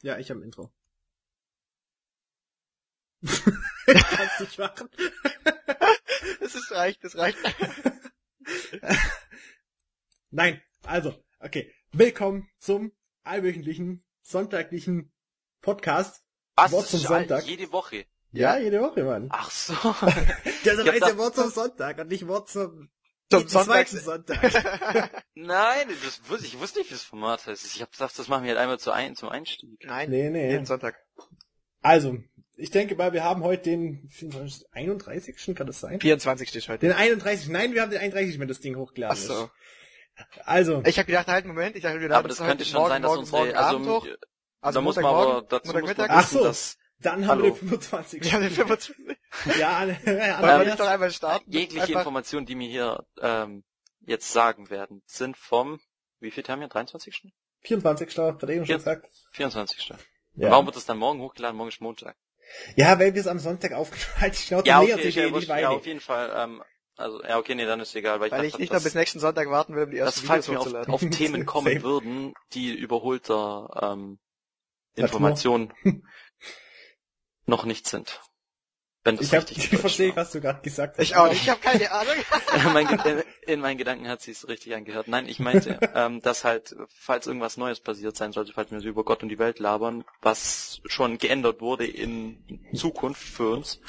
Ja, ich habe ein Intro. Kannst nicht machen. Das ist reicht, das reicht. Nein, also, okay. Willkommen zum allwöchentlichen, sonntaglichen Podcast. Was? Wort zum Sonntag. Jede Woche. Ja, jede Woche, Mann. Ach so. Hab heißt ja Wort zum Sonntag und nicht Wort zum, Zum zum Sonntag- zweiten Sonntag. Nein, das wusste, ich wusste nicht, wie das Format heißt. Ich hab gedacht, das machen wir halt einmal zu ein, zum Einstieg. Nein, Nee, nee. jeden Sonntag. Also, ich denke mal, wir haben heute den 31. kann das sein? 24 steht heute. Den 31. Nein, wir haben den 31. wenn das Ding hochgeladen Ach so. ist. Also, Ich habe gedacht, halt, Moment, ich dachte, wir Aber das es könnte heute schon morgen, sein, dass morgen, unsere, morgen also, Abend hoch. Also da muss man aber dazu muss man Montagmittag. Ach wissen, so. dass dann haben wir Hallo. den 25. Wir haben den 25. ja, Wollen wir doch einmal starten? jegliche Einfach- Informationen, die mir hier ähm, jetzt sagen werden, sind vom, wie viel haben wir? 23. 24. hat er eben schon Ja. gesagt. 24. Ja. Warum wird das dann morgen hochgeladen? Morgen ist Montag. ja, weil wir es am Sonntag aufgenommen haben. Ich glaube, Ja, okay, sich ja, eh nicht ja, weiter. auf jeden Fall. Ähm, also, ja, okay, nee, dann ist egal, weil ich Weil dachte, ich nicht dass, noch bis nächsten Sonntag warten will, um die dass ersten falls Videos wir auf, auf Themen kommen würden, die überholter ähm. Informationen noch nicht sind. Wenn das Ich, hab, richtig ich verstehe, was du gerade gesagt hast. Ich auch nicht, ich habe keine Ahnung. mein, Ge- in meinen Gedanken hat sie es richtig angehört. Nein, ich meinte, ähm, dass halt, falls irgendwas Neues passiert sein sollte, falls wir so über Gott und die Welt labern, was schon geändert wurde in Zukunft für uns,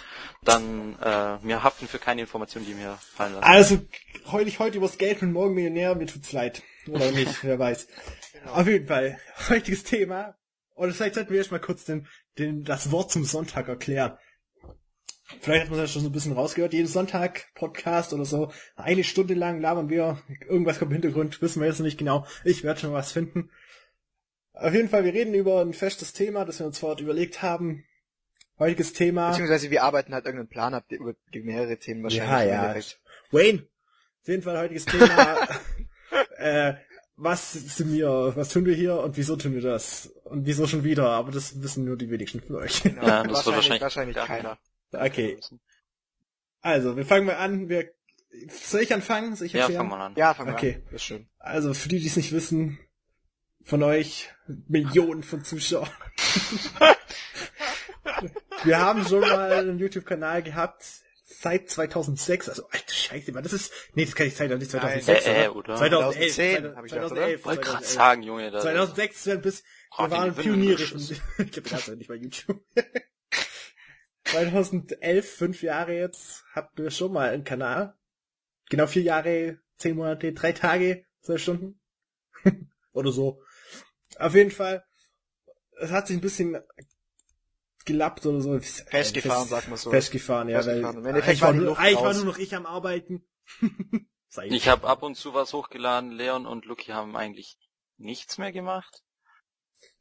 dann äh, wir haften für keine Informationen, die mir fallen lassen. Also, heul ich heute übers Geld und morgen Millionär, mir tut's leid. Oder nicht, wer weiß. Genau. Auf jeden Fall, heutiges Thema. Oder vielleicht sollten wir erst mal kurz den, den, das Wort zum Sonntag erklären. Vielleicht hat man das schon so ein bisschen rausgehört. Jeden Sonntag Podcast oder so. Eine Stunde lang labern wir. Irgendwas kommt im Hintergrund. Wissen wir jetzt noch nicht genau. Ich werde schon was finden. Auf jeden Fall, wir reden über ein festes Thema, das wir uns vorher überlegt haben. Heutiges Thema. Beziehungsweise wir arbeiten halt irgendeinen Plan ab, über mehrere Themen wahrscheinlich. Ja, ja. Wayne, auf jeden Fall heutiges Thema. äh, was sind wir, was tun wir hier und wieso tun wir das? Und wieso schon wieder? Aber das wissen nur die wenigsten von euch. Genau. Ja, das wird wahrscheinlich, wahrscheinlich- Ja. keiner. Okay, also wir fangen mal an. Wir, soll ich anfangen? Soll ich Ja, erklären? fang mal an. Ja, fang mal Okay. an. Das ist schön. Also für die, die es nicht wissen, von euch Millionen von Zuschauern. wir haben schon mal einen YouTube-Kanal gehabt seit 2006. Also alter Scheiße, Mann, das ist nee, das kann ich sein, nicht 2006, Äh, äh, oder? oder? 2011, 2010 hab ich gedacht, oder? Ich wollte gerade 2011. sagen, Junge, das 2006 sind bis Oh, wir waren Pioniere. Schuss. ich hab das nicht bei YouTube. 2011, fünf Jahre jetzt, hatten wir schon mal einen Kanal. Genau vier Jahre, zehn Monate, drei Tage, zwölf Stunden. Oder so. Auf jeden Fall, es hat sich ein bisschen gelappt oder so. Festgefahren, Fest- sagt man so. Festgefahren, ja, weil Festgefahren. Im Endeffekt eigentlich war, nur, eigentlich war nur noch ich am Arbeiten. Sei Ich habe ab und zu was hochgeladen. Leon und Lucky haben eigentlich nichts mehr gemacht.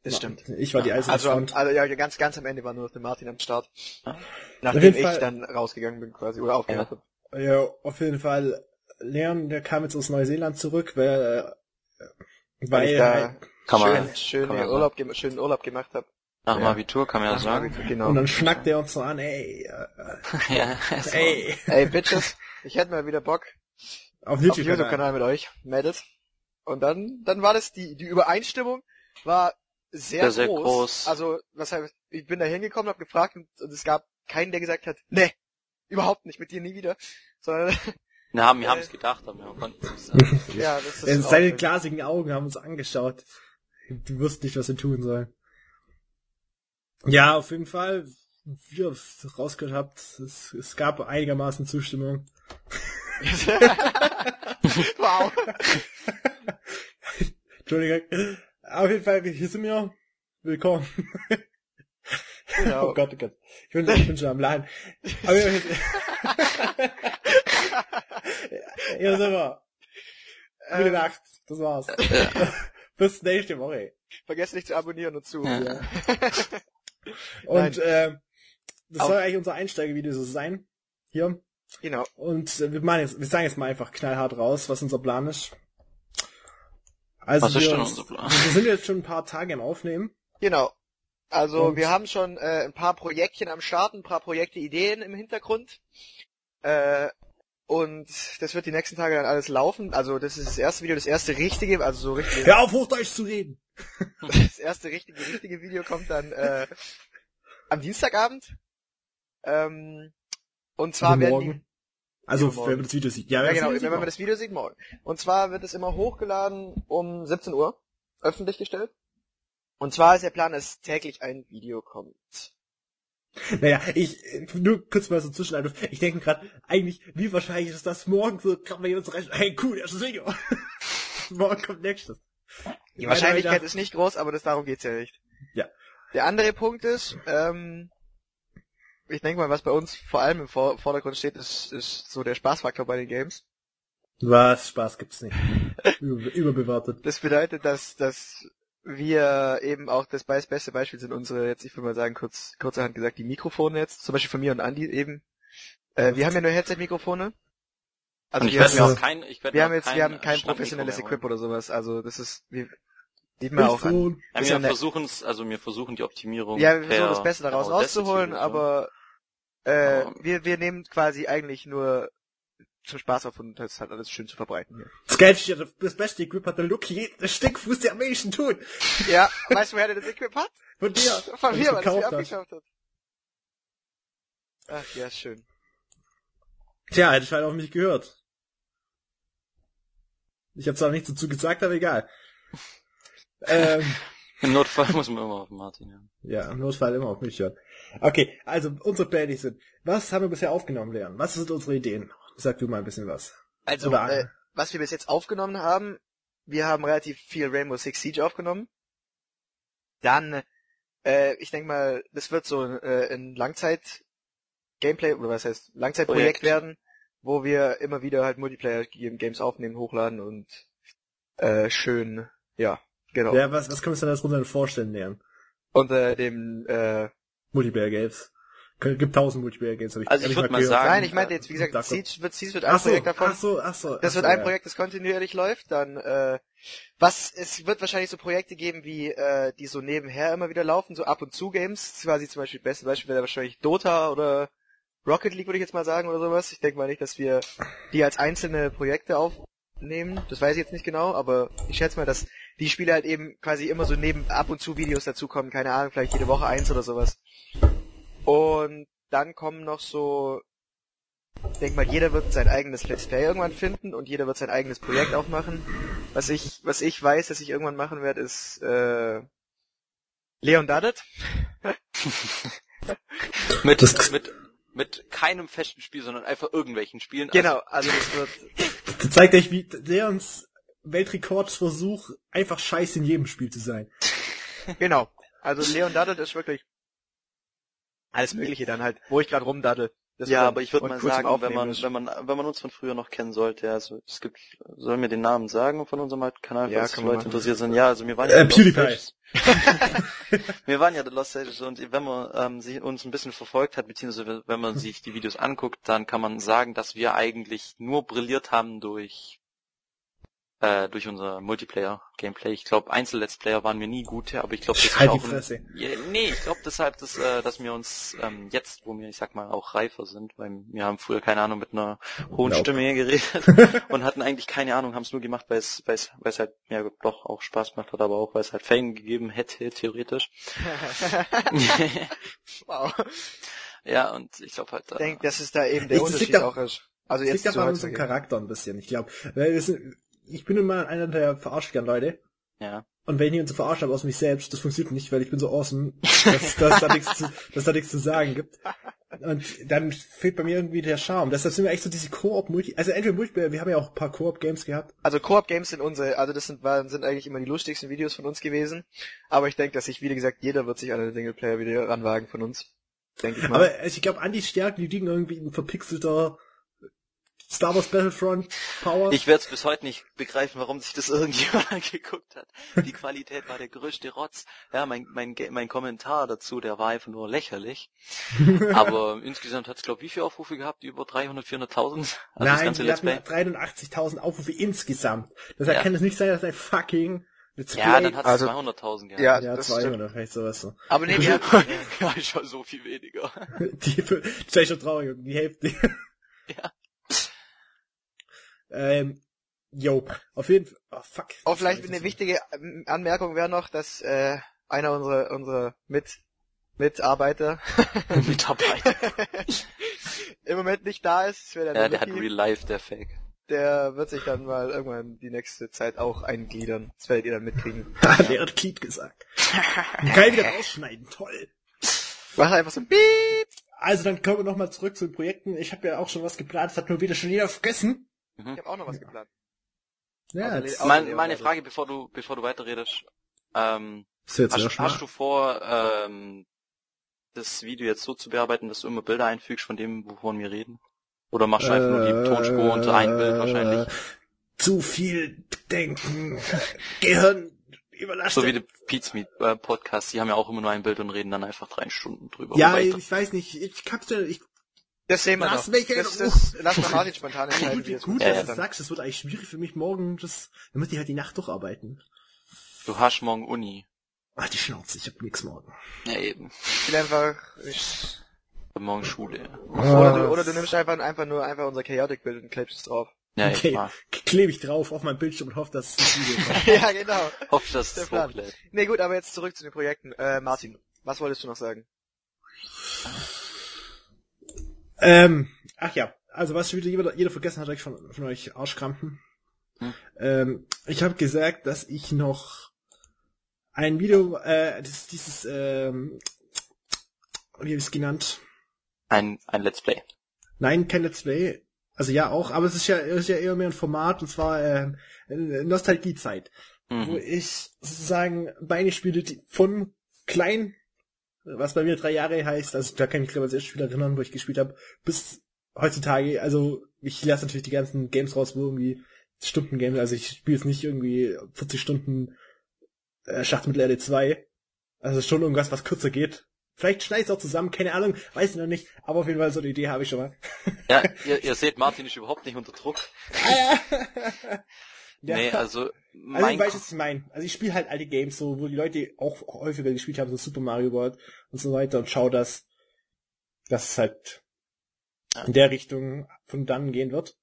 Das stimmt. Ich war die Eiserne Also, also ja, ganz, ganz am Ende war nur noch der Martin am Start. Ah. Nachdem ich Fall- dann rausgegangen bin quasi, oder aufgehört habe. Ja, auf jeden Fall. Leon, der kam jetzt aus Neuseeland zurück, weil, äh, Weil weil ich da halt- schön, man- schön kann man Urlaub, schönen Urlaub gemacht habe. Nach dem Ja. Abitur kann man ja sagen. Genau. und dann schnackt er uns so an, ey, äh, ja, war- ey, Ey, Bitches, ich hätte mal wieder Bock auf YouTube-Kanal. YouTube-Kanal mit euch, Mädels. Und dann, dann war das, die, die Übereinstimmung war sehr, Sehr, sehr groß. groß. Also, was heißt, ich bin da hingekommen, habe gefragt und, und es gab keinen, der gesagt hat, nee, überhaupt nicht, mit dir nie wieder. Sondern, Wir haben, wir haben es gedacht, aber wir konnten es nicht sagen. ja, das ist seine glasigen Augen haben uns angeschaut. Du wusst nicht, was wir tun sollen. Ja, auf jeden Fall, wie ihr es rausgehört habt, es, es gab einigermaßen Zustimmung. wow. Entschuldigung. Auf jeden Fall, hier sind wir. Willkommen. Genau. Oh Gott, oh Gott. Ich bin, ich bin schon am Laden. Aber hier, hier sind wir. Gute Ähm, Nacht. Das war's. Bis nächste Woche. vergesst nicht zu abonnieren und zu. Ja. Und äh, das soll eigentlich unser Einsteigevideo so sein. Hier. Genau. Und äh, wir machen jetzt, wir sagen jetzt mal einfach knallhart raus, was unser Plan ist. Also Was ist wir, denn unser Plan? wir sind jetzt schon ein paar Tage im Aufnehmen. Genau. Also Und- wir haben schon äh, ein paar Projektchen am Start, ein paar Projekte, Ideen im Hintergrund. Äh, und das wird die nächsten Tage dann alles laufen. Also das ist das erste Video, das erste richtige, also so richtig. Hör auf, Hochdeutsch zu reden! Das erste richtige, richtige Video kommt dann äh, am Dienstagabend. Ähm, und zwar Also werden morgen. die, Also, wenn man das Video sieht. Ja, ja genau, wenn man Video das Video sieht, morgen. Und zwar wird es immer hochgeladen um 17 Uhr, öffentlich gestellt. Und zwar ist der Plan, dass täglich ein Video kommt. Naja, ich, äh, nur kurz mal so Zwischeneinwurf. Ich denke gerade, eigentlich, wie wahrscheinlich ist das morgen so, kann man jemand so rechnen, hey, cool, erstes Video. morgen kommt nächstes. Die Wahrscheinlichkeit ist nicht groß, aber das darum geht's ja nicht. Ja. Der andere Punkt ist, ähm, ich denke mal, was bei uns vor allem im Vor Vordergrund steht, ist, ist so der Spaßfaktor bei den Games. Was? Spaß gibt's nicht. Über, überbewertet. Das bedeutet, dass, dass wir eben auch das be- beste Beispiel sind unsere, jetzt ich würde mal sagen, kurz, kurzerhand gesagt, die Mikrofone jetzt, zum Beispiel von mir und Andi eben. Äh, wir haben ja nur Headset-Mikrofone. Also und ich wir, haben, auch kein, ich wir haben auch jetzt, kein wir haben kein professionelles Equip oder sowas, also das ist, wir, sieht man auch an. Ja, wir ja versuchen es, also wir versuchen die Optimierung. Ja, wir versuchen das Beste daraus rauszuholen, aber äh, Aber- wir, wir nehmen quasi eigentlich nur Spaß auf und das hat alles schön zu verbreiten hier. Das Geilste, das- beste Equip hat der Lucky, der Stickfuß der am wenigsten tut. Ja, weißt du, woher der das Equip hat? Von dir. Von mir, weil es mir abgeschafft hat. Ach ja, schön. Tja, hätte ich halt auf mich gehört. Ich habe zwar nichts dazu gesagt, aber egal. ähm, Im Notfall muss man immer auf Martin, ja. ja, im Notfall immer auf mich hören. Okay, also unsere Pläne sind, was haben wir bisher aufgenommen, Leon? Was sind unsere Ideen? Sag du mal ein bisschen was. Also, äh, was wir bis jetzt aufgenommen haben, wir haben relativ viel Rainbow Six Siege aufgenommen. Dann, äh, ich denke mal, das wird so äh, ein Langzeit-Gameplay, oder was heißt, Langzeitprojekt Projekt. werden, wo wir immer wieder halt Multiplayer-Games aufnehmen, hochladen und äh, schön, ja, genau. Ja, was, was können wir uns denn darunter vorstellen, Leon? Unter dem, äh, Multiplayer Games. Kön- Gibt tausend Multiplayer Games, habe ich Also ich hab würd mal gehört. sagen, nein, ich meinte jetzt, wie gesagt, Dark. Siege wird, Siege wird ein Ach so, Projekt davon. ach so, ach so. Das ach wird so, ein ja. Projekt, das kontinuierlich läuft. Dann äh, was es wird wahrscheinlich so Projekte geben, wie äh, die so nebenher immer wieder laufen, so ab und zu Games. Quasi zum Beispiel beste Beispiel wäre wahrscheinlich Dota oder Rocket League würde ich jetzt mal sagen oder sowas. Ich denke mal nicht, dass wir die als einzelne Projekte aufnehmen. Das weiß ich jetzt nicht genau, aber ich schätze mal, dass die Spiele halt eben quasi immer so neben ab und zu Videos dazukommen. Keine Ahnung, vielleicht jede Woche eins oder sowas. Und dann kommen noch so ich denke mal, jeder wird sein eigenes Let's Play irgendwann finden und jeder wird sein eigenes Projekt auch machen. Was ich, was ich weiß, dass ich irgendwann machen werde, ist äh, Leon Daddet. Mit, Das- mit, mit keinem festen Spiel, sondern einfach irgendwelchen Spielen. Genau, also das wird Das zeigt euch, wie Leons Weltrekordsversuch einfach scheiße in jedem Spiel zu sein. genau. Also Leon Daddet ist wirklich alles Mögliche dann halt, wo ich gerade rumdaddel. Das ja, aber ich würde mal sagen, wenn man, wenn man, wenn man uns von früher noch kennen sollte, also es gibt, sollen wir den Namen sagen von unserem alten Kanal, Ja, falls Leute machen. interessiert sind? Ja, also wir waren Äh, ja PewDiePie. Sages. wir waren ja The Lost Sages und wenn man ähm, sich uns ein bisschen verfolgt hat, beziehungsweise wenn man sich die Videos anguckt, dann kann man sagen, dass wir eigentlich nur brilliert haben durch äh, durch unser Multiplayer-Gameplay. Ich glaube, Einzel-Let's Player waren wir nie gut, aber ich glaube, das ist Halt auch ein, Fresse. ja, nee, ich glaube deshalb, dass, äh, dass wir uns ähm, jetzt, wo wir, ich sag mal, auch reifer sind, weil wir haben früher, keine Ahnung, mit einer hohen Nope. Stimme hier geredet und hatten eigentlich keine Ahnung, haben es nur gemacht, weil es weil es weil es halt ja doch auch Spaß gemacht hat, aber auch weil es halt Fame gegeben hätte, theoretisch. wow. ja, und ich glaube halt, Ich äh, denke, dass es da eben der Unterschied auch- ist. Also Das jetzt liegt aber an unserem. Charakter ein bisschen, ich glaube. Weil wir sind, ich bin nun mal einer der verarscht gern Leute. ja. Und wenn ich jemanden verarscht habe aus mich selbst, das funktioniert nicht, weil ich bin so awesome, dass, dass, da nichts zu, dass da nichts zu sagen gibt. Und dann fehlt bei mir irgendwie der Charme. Deshalb sind wir echt so diese Koop-Multi, also entweder Multiplayer, wir haben ja auch ein paar Koop-Games gehabt. Also Koop-Games sind unsere, also das sind, waren, sind eigentlich immer die lustigsten Videos von uns gewesen. Aber ich denke, dass sich, wie gesagt, jeder wird sich an eine Singleplayer-Video ranwagen von uns. Denke ich mal. Aber also ich glaube, Andys Stärken, die liegen irgendwie in verpixelter Star Wars Battlefront Power. Ich werde es bis heute nicht begreifen, warum sich das irgendjemand angeguckt hat. Die Qualität war der größte Rotz. Ja, mein, mein, mein Kommentar dazu, der war einfach nur lächerlich. Aber insgesamt hat es, glaube wie viele Aufrufe gehabt? Über 300, 400.000? Also Nein, wir hatten 83.000 Aufrufe insgesamt. Deshalb Ja. kann es nicht sein, dass ein fucking Ja, dann hat es Also- 200.000 gehabt. ja, ja, das 200, vielleicht sowas so. Aber nee, wir, ja, schon so viel weniger. Die, stell ich schon traurig, die Hälfte. Ähm, yo, auf jeden Fall. Oh, fuck. Auch vielleicht eine wichtige ähm, Anmerkung wäre noch, dass äh, einer unserer unsere mit Mitarbeiter Mitarbeiter. im Moment nicht da ist. Das wäre der, Ja, der hat. Real Life, der Fake. der wird sich dann mal irgendwann die nächste Zeit auch eingliedern. Das werdet ihr dann mitkriegen. der hat Glied gesagt. Geil wieder rausschneiden, toll. Mach einfach so ein Piep. Also dann kommen wir nochmal zurück zu den Projekten. Ich habe ja auch schon was geplant, das hat nur wieder schon jeder vergessen. Ich habe auch noch was geplant. Ja, Auch Mein, Leon, meine also. Frage, bevor du, bevor du weiterredest, ähm, hast, hast du vor, ähm, das Video jetzt so zu bearbeiten, dass du immer Bilder einfügst von dem, wovon wir reden? Oder machst du einfach nur die Tonspur unter ein Bild wahrscheinlich? Äh, Zu viel denken, Gehirn überlastet. So wie die Pizmeet äh, Podcast, die haben ja auch immer nur ein Bild und reden dann einfach drei Stunden drüber. ja, ich weiß nicht, ich hab's ja, ich, Das sehen wir Lass noch. mich das, das, lass mal Martin spontan entscheiden. gut, gut dass ja. du das sagst, das wird eigentlich schwierig für mich morgen, das, dann muss ich halt die Nacht durcharbeiten. du hast morgen Uni. Ach, die Schnauze, ich hab nix morgen. Ja, eben. Ich will einfach, ich, morgen Schule. oder, du, oder du nimmst einfach, einfach nur einfach unser Chaotic-Bild und klebst es drauf. Ja, Okay, klebe ich drauf auf mein Bildschirm und hoffe, dass es das Video kommt. ja, genau. Hoffe, dass Der es Plan. hochlädt. Nee, gut, aber jetzt zurück zu den Projekten. Äh, Martin, was wolltest du noch sagen? Ähm, ach ja, also was schon wieder jeder, jeder vergessen hat euch von, von euch Arschkrampen. Hm. Ähm, ich habe gesagt, dass ich noch ein Video, äh, das, dieses, ähm, wie habe ich es genannt? Ein, ein Let's Play. Nein, kein Let's Play. Also ja auch, aber es ist ja, ist ja eher mehr ein Format, und zwar ähm, Nostalgiezeit, wo Mhm. ich sozusagen meine Spiele von klein, was bei mir drei Jahre heißt, also da kann ich mich glaube ich als erstes Spiel erinnern, wo ich gespielt habe, bis heutzutage, also ich lasse natürlich die ganzen Games raus, wo irgendwie Stundengames, also ich spiele jetzt nicht irgendwie 40 Stunden äh, Schachtelmittelerde 2, also schon irgendwas, was kürzer geht. Vielleicht schneide ich es auch zusammen, keine Ahnung, weiß ich noch nicht, aber auf jeden Fall so eine Idee habe ich schon mal. Ja, ihr, ihr seht, Martin ist überhaupt nicht unter Druck. Ja. Nee, also, Also mein ich weiß, was ich meine. Also ich spiele halt alte Games, so wo die Leute auch häufiger gespielt haben, so Super Mario World und so weiter und schau, dass das halt in der Richtung von dann gehen wird.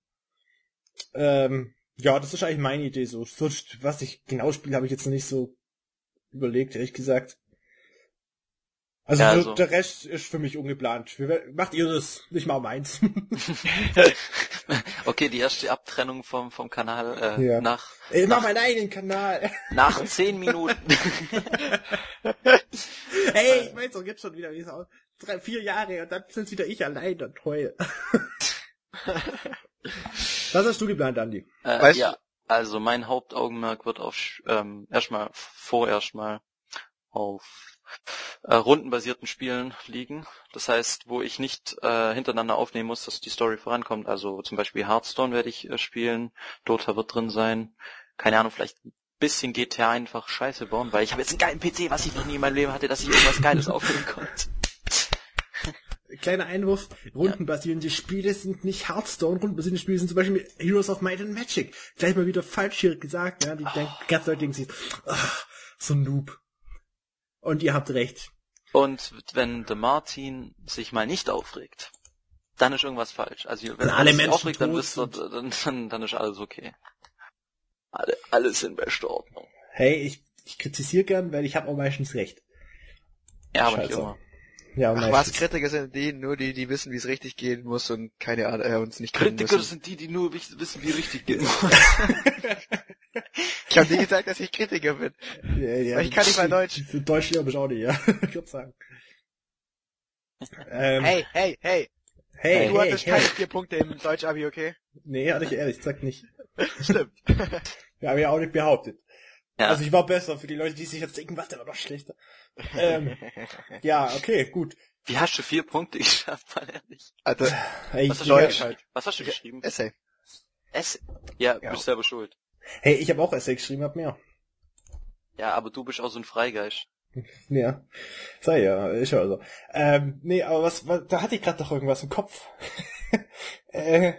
Ähm, ja, das ist eigentlich meine Idee. So, was ich genau spiele, habe ich jetzt noch nicht so überlegt, ehrlich gesagt. Also, Ja, so also- der Rest ist für mich ungeplant. Macht ihr das? Nicht mal meins. okay, die erste Abtrennung vom, vom Kanal, äh, Ja. nach, Ey, mach meinen eigenen Kanal. nach zehn Minuten. Hey, ich weiß doch jetzt schon wieder, wie es aussieht. Drei, vier Jahre und dann sind wieder ich allein und heul. Was hast du geplant, Andi? Äh, Weißt ja, also mein Hauptaugenmerk wird auf ähm, erstmal vorerst mal auf äh, rundenbasierten Spielen liegen. Das heißt, wo ich nicht äh, hintereinander aufnehmen muss, dass die Story vorankommt. Also zum Beispiel Hearthstone werde ich äh, spielen, Dota wird drin sein. Keine Ahnung, vielleicht ein bisschen GTA einfach Scheiße bauen, weil ich habe jetzt einen geilen PC, was ich noch nie in meinem Leben hatte, dass ich irgendwas Geiles aufnehmen konnte. Kleiner Einwurf, rundenbasierende Spiele sind nicht Hearthstone, rundenbasierende Spiele sind zum Beispiel Heroes of Might and Magic. Gleich mal wieder falsch hier gesagt, ja, die oh. ganz Leute denken sich, ach, so ein Noob. Und ihr habt recht. Und wenn der Martin sich mal nicht aufregt, dann ist irgendwas falsch. Also wenn Wenn alle sich Menschen aufregt, dann, wisst ihr, dann, dann, dann ist alles okay. Alle, alles in bester Ordnung. Hey, ich, ich kritisiere gern, weil ich habe auch meistens recht. Ja, aber nicht Scheiße. immer. Ja, Ach was. Kritiker sind die, nur die, die wissen, wie es richtig gehen muss und keine Ahnung, äh, uns nicht Kritiker müssen. sind die, die nur wissen, wie richtig geht. Ich habe nie gesagt, dass ich Kritiker bin. Ja, ja, Aber ich kann nicht mal Deutsch. Für Deutsch ja, ich auch nicht, ja. ich würde sagen. Ähm, Hey, hey, hey. hey, du hey, hattest hey. keine vier Punkte im Deutsch-Abi, okay? Nee, hatte ich ehrlich gesagt nicht. Stimmt. Ja, habe ich auch nicht behauptet. Ja. Also ich war besser für die Leute, die sich jetzt denken, was, der war doch schlechter. ähm, ja, okay, gut. Wie hast du vier Punkte geschafft, mal ehrlich? Also, Hey, Was hast ich, du, Deutsch ja, halt. was hast du geschrieben? Essay. S. Ja, Ja. bist selber schuld. Hey, ich habe auch Essay geschrieben, hab mehr. Ja, aber du bist auch so ein Freigeist. Ja, sei ja, ist ja so. Ähm, nee, aber was, was da hatte ich gerade doch irgendwas im Kopf. äh,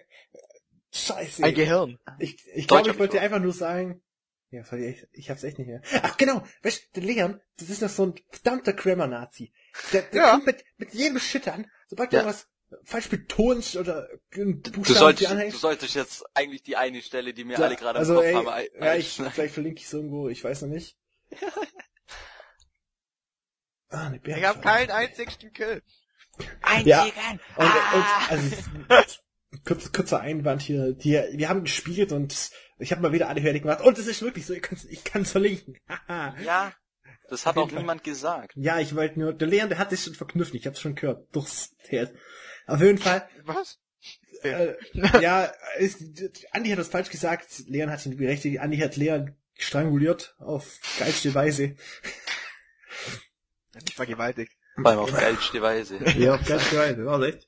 scheiße. Ein Gehirn. Ich, ich glaube, ich wollte ich dir einfach nur sagen, ja, sorry, ich, ich hab's echt nicht mehr. Ach genau, weißt du, der Leon, das ist noch so ein verdammter Grammar-Nazi. Der, der Ja. kommt mit, mit jedem Shit an, sobald du Ja. irgendwas falsch betont oder Du Buchstaben solltest, du solltest jetzt eigentlich die eine Stelle, die wir Ja, alle gerade also, im Kopf ey, haben, ein- ja, ich, vielleicht verlinke ich es irgendwo, ich weiß noch nicht. ah, eine Ich habe keinen einzigen Kill. Ja. Einzigen. Und, Ah. und also, es kurz, kurzer Einwand hier. Die, wir haben gespielt und ich habe mal wieder alle fertig gemacht. Und es ist wirklich so, ich kann ich kann's verlinken. Haha. Ja, das hat auch niemand gesagt. ja, ich wollte nur, der Leon, der hat sich schon verknüpft, ich hab's schon gehört. Durchs TS. Auf jeden Fall, Was? äh, ja, ist, Andi hat das falsch gesagt, Leon hat ihn berechtigt, Andi hat Leon stranguliert auf geilste Weise. Nicht vergewaltigt. Vor allem auf geilste Weise. Ja, auf geilste Weise, war echt.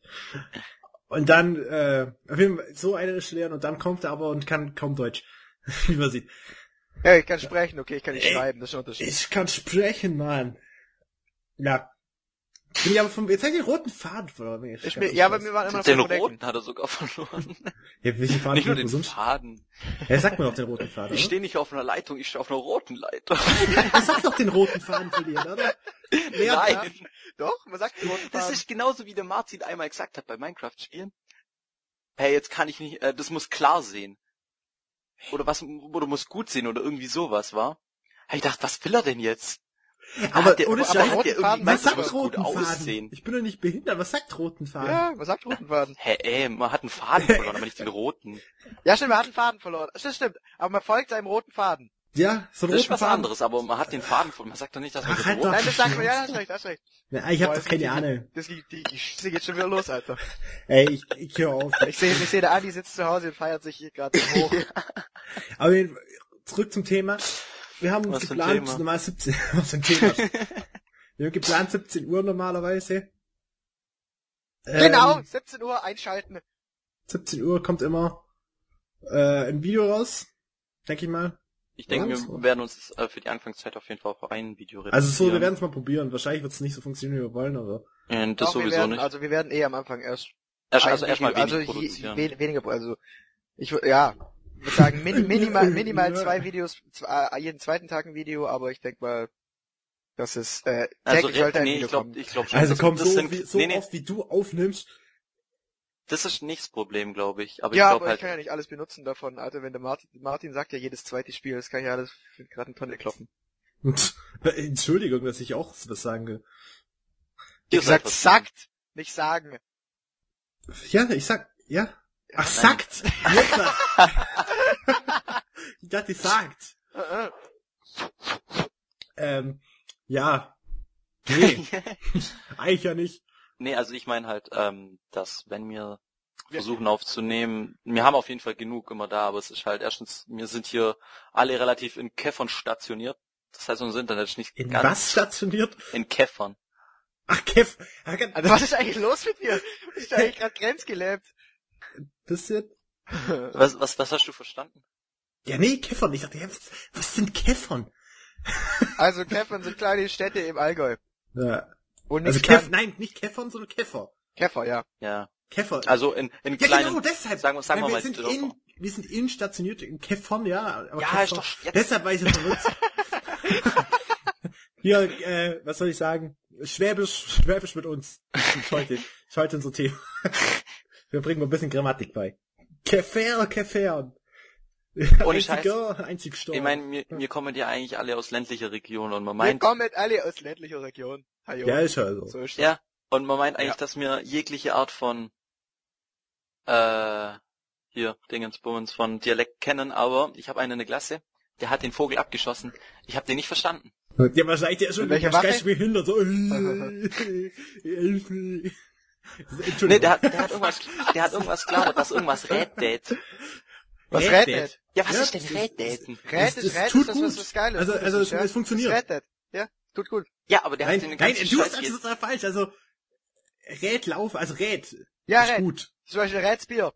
Und dann, äh, auf jeden Fall, so eine ist Leon und dann kommt er aber und kann kaum Deutsch. Wie man sieht. Ja, ich kann sprechen, okay, ich kann nicht Ey, schreiben, das ist ein Unterschied. Ich kann sprechen, Mann. Ja. Bin ich aber vom, jetzt hab ich den roten Faden verloren. wenn Ich bin, ja, aber wir waren immer noch Den roten hat er sogar verloren. Ja, welchen Faden Nicht nur den sonst? Faden. Ja, sag mir doch den roten Faden, Ich stehe nicht auf einer Leitung, ich stehe auf einer roten Leitung. Ja, sag doch den roten Faden verlieren, oder? Leon, Nein. Doch, man sagt den roten Das Faden. ist genauso wie der Martin einmal gesagt hat bei Minecraft-Spielen. Hey, jetzt kann ich nicht, äh, das muss klar sehen. Oder was, oder muss gut sehen oder irgendwie sowas, war. Ich dachte, was will er denn jetzt? Aber der, ohne aber Scheiß, hat roten der irgendwie Faden, meint, was das sagt muss gut roten Faden? aussehen. Ich bin doch nicht behindert, was sagt roten Faden? Ja, man sagt roten Faden. Hä, ey, man hat einen Faden verloren, aber nicht den roten. Ja, stimmt, man hat einen Faden verloren. Das stimmt, aber man folgt seinem roten Faden. Ja, so einen Das ist was Faden. anderes, aber man hat den Faden verloren. Man sagt doch nicht, dass man Ach, den halt roten... doch. Nein, das sagt man, ja, hast recht, hast recht. Ja, ich hab Boah, doch das keine Ahnung. Das geht, die, die geht schon wieder los, Alter. Ey, ich, ich hör auf. Ich sehe, ich sehe, der Andi sitzt zu Hause und feiert sich hier gerade hoch. Aber zurück zum Thema. Wir haben Was geplant, normal 17, was ein Thema. Wir haben geplant 17 Uhr normalerweise. genau, Ähm, 17 Uhr einschalten. 17 Uhr kommt immer äh, ein Video raus, denke ich mal. Ich denke, wir werden uns äh, für die Anfangszeit auf jeden Fall auf ein Video reduzieren. Also so, wir werden es mal probieren. Wahrscheinlich wird es nicht so funktionieren, wie wir wollen, aber Äh, Das Doch, sowieso werden, nicht. Also wir werden eh am Anfang erst Erst, also erstmal Video- wenig also je- produzieren. we- weniger, also ich würde, ja, ich würde sagen min, minimal, minimal Ja. zwei Videos, zwei, äh, jeden zweiten Tag ein Video, aber ich denke mal, dass es äh, also, täglich sollte ein nee, Video ich kommen. ich glaub schon. also das, komm, das so, sind, wie, so nee, nee, oft wie du aufnimmst. das ist nicht das Problem, glaube ich. Aber ja, ich glaube aber halt, ich kann ja nicht alles benutzen davon, Alter, wenn der Martin, Martin sagt ja jedes zweite Spiel, das kann ich ja alles gerade in Tonne kloppen. Und, Entschuldigung, dass ich auch was sagen will. Ich gesagt, sagt, nicht sagen. Ja, ich sag, ja. Ach, nein. sagt! Jetzt. ich dachte, ich sagt. Äh, äh. Ähm, ja. Nee, eigentlich ja nicht. nee, also ich meine halt, ähm, dass wenn wir versuchen aufzunehmen, wir haben auf jeden Fall genug immer da, aber es ist halt erstens, wir sind hier alle relativ in Käffern stationiert. Das heißt, unser Internet ist nicht In ganz was stationiert? in Käffern. Ach, Kev. Also was ist eigentlich los mit dir? Ich bin eigentlich gerade grenzgelebt. Bisschen. Was, was, was hast du verstanden? Ja, nee, Käffern. Ich dachte, ja, was, was sind Käffern? Also Käffern sind kleine Städte im Allgäu. Ja. Und Also nicht Keff, Käff nein, nicht Käffern, sondern Käfer. Käfer, ja. Ja. Käfer. Also in, in ja, kleinen, genau, deshalb. sagen wir, sagen wir mal, sind Dörfer. in, wir sind in stationiert in Käffern, ja. Aber Ja, Käfer, ist doch jetzt- Deshalb war ich so verwirrt. Hier, äh, was soll ich sagen? Schwäbisch, Schwäbisch mit uns. Ist heute unser Thema. Wir bringen mal ein bisschen Grammatik bei. Käfer, Käfern. Ohne Scheiß. Einziger, einzig. Ich meine, wir, wir kommen ja eigentlich alle aus ländlicher Region und man Wir meint, kommen alle aus ländlicher Region. Hallo. ja, ist ja so. ist ja, und man meint eigentlich, Ja. dass wir jegliche Art von, äh, hier, Dingensbummens von Dialekt kennen, aber ich habe einen in der Klasse, der hat den Vogel abgeschossen. Ich habe den nicht verstanden. Ja, wahrscheinlich der ist schon welcher Waffe? behindert. So, mir. Entschuldigung. Nee, der hat, der hat irgendwas, der hat irgendwas klar, dass irgendwas rät Was Red rät Dead. nicht? Ja, was Ja, ist denn das- Rätdaten? Rät Das- ist, das rät tut ist das, was, gut. was geil ist. Also- Das also ist, es- es funktioniert. Das rettet. Ja, tut gut. Ja, aber der hat den Nein, nein, du jetzt- es total falsch. Also, Rät laufen, also Rät. Ja, ist rät. gut. Zum Beispiel Rätsbier.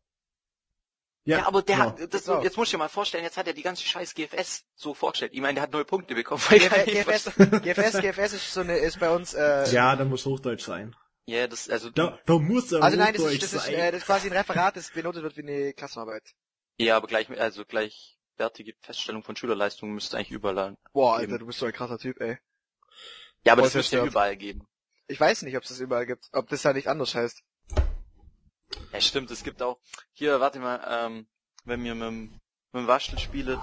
Ja, aber der genau. hat, das, jetzt muss ich dir mal vorstellen, jetzt hat er die ganze scheiß GFS so vorgestellt. Ich meine, der hat neue Punkte bekommen. weil GFS, GFS, GFS ist so eine, ist bei uns, äh, Ja, da muss Hochdeutsch sein. Ja, das, also, Da, da muss er also nein, das ist, das ist, äh, das ist quasi ein Referat, das benotet wird wie eine Klassenarbeit. ja, aber gleich, also gleichwertige Feststellung von Schülerleistungen müsste eigentlich überall sein. Boah. Alter, du bist so ein krasser Typ, ey. Ja, aber Voll das müsste ja überall geben. Ich weiß nicht, ob es das überall gibt, ob das da nicht anders heißt. Ja, stimmt, es gibt auch, hier, warte mal, ähm, wenn wir mit, dem- mit dem Waschel spielt,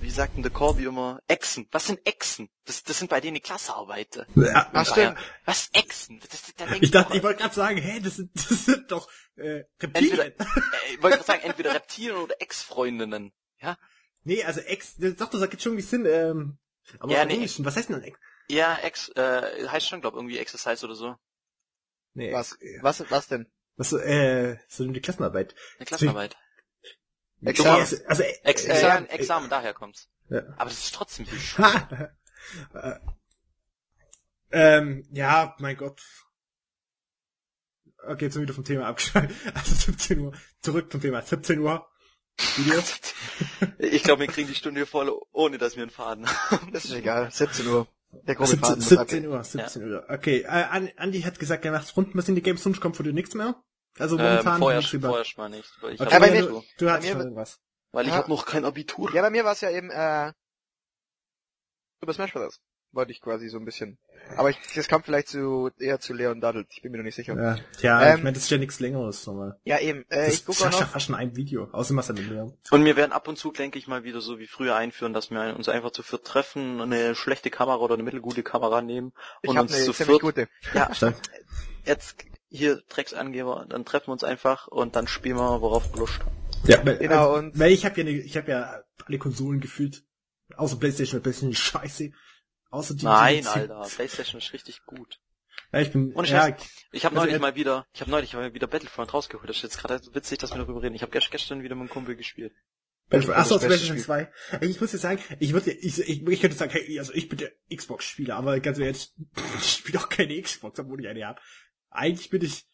wie sagt denn der Corby immer, Echsen. Was sind Echsen? Das, das sind bei denen Klassearbeiten. Ja, Ach, stimmt. Was Echsen? Das, das, da denk ich dachte, ich wollte gerade sagen, hä, das sind, das sind doch äh, entweder, Reptilien. äh, ich wollte gerade sagen, entweder Reptilien oder Ex-Freundinnen. Ja? Nee, also Ex, doch, das ergibt schon irgendwie Sinn, ähm, aber Ja, nee. Englischen, was heißt denn Ex? Ja, Ex, äh, heißt schon, glaub irgendwie Exercise oder so. Nee, Was, was, was denn? was, äh, so die Klassenarbeit. Eine Klassenarbeit. Examen. Also, Ex, äh, Examen. ja, Examen, daher kommt's. Ja. Aber das ist trotzdem. Ha! Äh, ähm, ja, mein Gott. Okay, jetzt sind wir wieder vom Thema abgeschaltet. Also 17 Uhr. Zurück zum Thema. 17 Uhr. Videos. Ich glaube, wir kriegen die Stunde hier voll, ohne dass wir einen Faden haben. Das ist egal. 17 Uhr. Der grobe 17, Faden muss 17 ab. Uhr, 17 Uhr. Okay, äh, An- Andi hat gesagt, er macht rund was in die Games, sonst kommt von dir nichts mehr. Also Ähm, momentan vorher, nichts über. vorher schon mal nicht. Weil ich Okay, kein mir- Abitur. du hast mir schon irgendwas. Weil ich Ja. hab noch kein Abitur. Ja, bei mir war es ja eben, äh, über Smash Bros. Wollte ich quasi so ein bisschen. Aber ich, das kommt vielleicht zu, eher zu Leon Duddle. Ich bin mir noch nicht sicher. Ja, Ja, ja Ähm, ich meine, das ist ja nichts längeres nochmal. eben. Äh, Das ich gucke auch ja noch. fast schon ein Video. Außer was er mit mir. Und wir werden ab und zu, denke ich mal, wieder so wie früher einführen, dass wir uns einfach zu viert treffen, eine schlechte Kamera oder eine mittelgute Kamera nehmen Ich und habe uns eine zu ziemlich viert, gute. ja, Stark. jetzt hier Drecksangeber, dann treffen wir uns einfach und dann spielen wir, worauf wir Lust. Ja, Genau, also, und- weil ich habe ja, ne, ich habe ja alle Konsolen gefühlt, außer PlayStation, weil PlayStation ist scheiße. Außer die. Nein, die, Alter, Playstation ist richtig gut. Ja, ich bin. Ohne ja, Scheiß. Ich habe Also, neulich mal wieder, ich habe neulich mal wieder Battlefront rausgeholt. Das ist jetzt gerade witzig, dass wir darüber reden. Ich habe gestern wieder mit einem Kumpel gespielt. Battlefront- Achso, PlayStation 2. Ey, Ich muss jetzt sagen, ich würde, ich, ich, ich könnte sagen, hey, also ich bin der Xbox-Spieler, aber ganz ehrlich, ich spiele auch keine Xbox, obwohl ich eine habe. Eigentlich bin ich,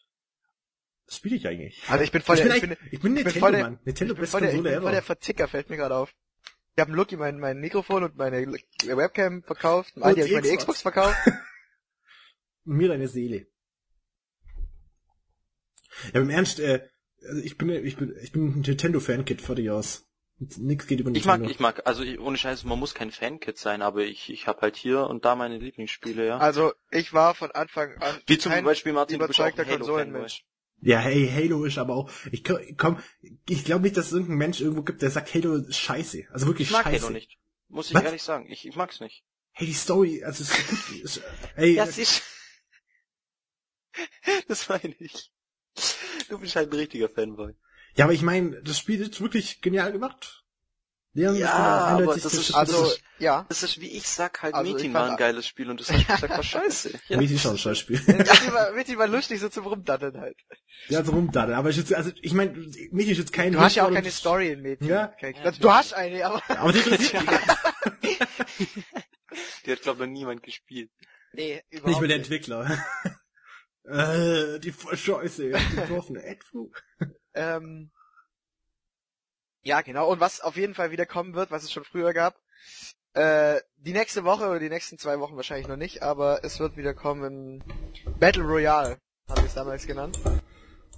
was spiele ich eigentlich? Also ich bin voll ich, der, bin ich bin, ich bin Nintendo, voll der- Mann. Nintendo ich bin voll der, ich bin voll der. Verticker, fällt mir gerade auf. Ich habe Lucky mein, mein Mikrofon und meine Webcam verkauft. Und Adi ich meine Xbox. Xbox verkauft. Und mir deine Seele. Ja, im Ernst, äh, also ich bin, ich bin, ich bin ein Nintendo-Fan-Kid, fertig aus. Nix geht über Ich mag, Nintendo. ich mag, also ich, ohne Scheiß, man muss kein Fankit sein, aber ich, ich habe halt hier und da meine Lieblingsspiele, ja. Also ich war von Anfang an Wie zum kein Beispiel Martin, überzeugter. Konsolenmensch. Ja, hey, Halo ist aber auch, ich komm, komm ich glaube nicht, dass es irgendein Mensch irgendwo gibt, der sagt, Halo ist scheiße. Also wirklich Ich mag scheiße. Halo nicht. Muss ich Was? ehrlich sagen. Ich, ich mag's nicht. Hey, die Story, also es ist gut, ist, hey, Ja, siehst Das meine ich. Du bist halt ein richtiger Fanboy. Ja, aber ich meine, das Spiel ist wirklich genial gemacht. Leon Ja, ist aber das ist- Also, ja. Das ist, wie ich sag, halt Also, Meeting ich war ein geiles Spiel und das hast du gesagt, war scheiße. Ja. Mädchen ist schon ein Scheißspiel. Mädchen war, Mädchen war lustig, so zum Rumdaddeln halt. ja, so rumdaddeln. Aber ich jetzt, also, ich meine, Mädchen ist jetzt kein Du hast ja auch keine Story in Mädchen. Ja. Kein- Also, du hast eine, aber... Aber die interessiert Die hat, glaube ich, noch niemand gespielt. Nee, überhaupt nicht mit der Entwickler. äh, die voll scheiße. Die getroffene Edfu. Ähm, ja, genau. Und was auf jeden Fall wieder kommen wird, was es schon früher gab, äh, die nächste Woche oder die nächsten zwei Wochen wahrscheinlich noch nicht, aber es wird wieder kommen Battle Royale, haben wir es damals genannt.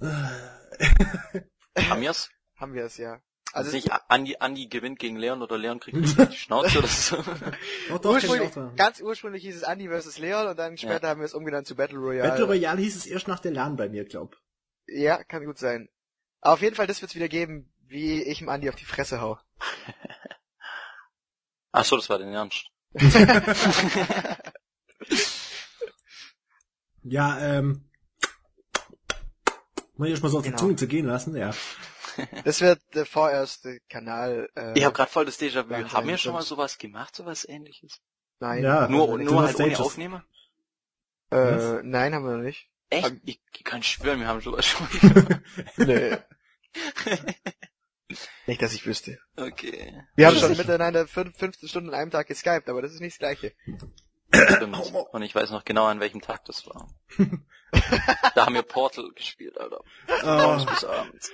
Haben wir's? Haben wir es ja. Also Also nicht Andi, Andi gewinnt gegen Leon oder Leon kriegt die Schnauze oder so. Doch, doch, ursprünglich, ganz ursprünglich hieß es Andy vs. Leon und dann später haben wir es umgenannt zu Battle Royale. Battle Royale hieß es erst nach der LAN bei mir, glaub. Ja, kann gut sein. Aber auf jeden Fall, das wird's wieder geben, wie ich dem Andy auf die Fresse hau. Ach so, das war den Ernst. Ja, ähm. Muss ich mal so auf Genau. die Zunge zu gehen lassen, ja. Das wird der vorerste Kanal. Äh, Ich habe gerade voll das Déjà-vu. Haben wir schon mal sowas gemacht, sowas ähnliches? Nein. Ja, Nur, nur halt ohne. Aufnehmer? Äh, nein, haben wir noch nicht. Echt? Ich, ich kann schwören, wir haben sowas schon. Nee. nicht, dass ich wüsste. okay. Wir haben Ja, schon miteinander fünf, 15 Stunden an einem Tag geskypt, aber das ist nicht das gleiche. Stimmt. Und ich weiß noch genau, an welchem Tag das war. da haben wir Portal gespielt, Alter. Morgens Oh, bis abends.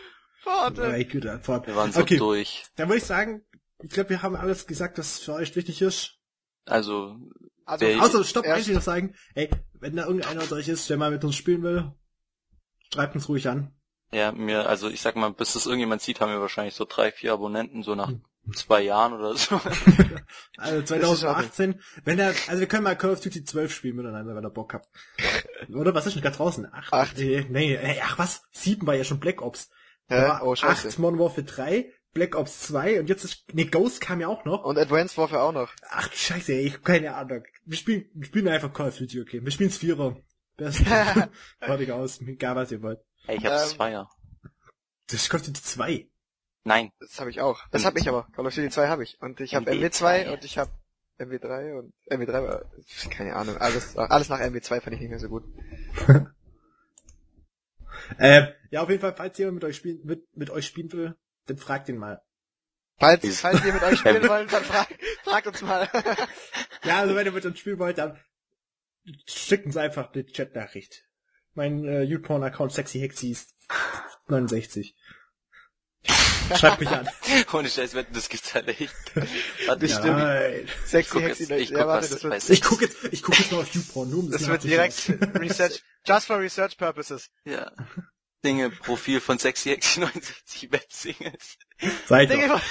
Ey, gut, Antwort. Wir waren so Okay, durch. dann würde ich sagen, ich glaube, wir haben alles gesagt, was für euch wichtig ist. Also, Also, Wer- Außer, stopp, eigentlich noch sagen, ey, wenn da irgendeiner unter euch ist, der mal mit uns spielen will, schreibt uns ruhig an. ja, mir, also ich sag mal, bis das irgendjemand sieht, haben wir wahrscheinlich so drei, vier Abonnenten, so nach Hm. zwei Jahren oder so. Also 2018, wenn er, also wir können mal Call of Duty 12 spielen miteinander, wenn ihr Bock habt. Oder was ist denn gerade draußen? Acht? Acht. Nee, nee, äh, ach was? Sieben war ja schon Black Ops. War Oh, scheiße. acht Modern Warfare 3, Black Ops 2 und jetzt ist, nee, Ghost kam ja auch noch. Und Advanced Warfare auch noch. Ach du Scheiße, ey, ich hab keine Ahnung. Wir spielen, wir spielen einfach Call of Duty, okay. Wir spielen's Vierer. Best. Fertig aus, egal was ihr wollt. Hey, ich hab's Ähm, Zweier. Das ist Call of Duty 2. Nein. Das habe ich auch. Das habe ich aber. Call of Duty 2 habe ich. Und ich habe MW2. MW2 und ich habe MW3 und MW3 war, keine Ahnung, alles, alles nach MW2 fand ich nicht mehr so gut. Ähm, ja, auf jeden Fall, falls jemand mit euch spielen, mit, mit euch spielen will, dann fragt ihn mal. Falls, falls ihr mit euch spielen wollt, dann frag, fragt uns mal. Ja, also wenn ihr mit uns spielen wollt, dann schickt uns einfach eine Chat-Nachricht. Mein äh, YouPorn-Account Sexy Hexy ist 69. Schreibt mich an. Ohne Scheiß, wetten, das gibt's halt echt. Warte, Das ich, stimmt. Nein. ich Sexy guck Hexy, jetzt, ich ja, guck, warte, was das bei wird, Sex- Ich guck jetzt, ich guck jetzt mal auf YouPorn, nur um das das wird direkt Research, just for research purposes. Ja. Dinge, Profil von Sexy Hexy 69 Websingles. Seid doch.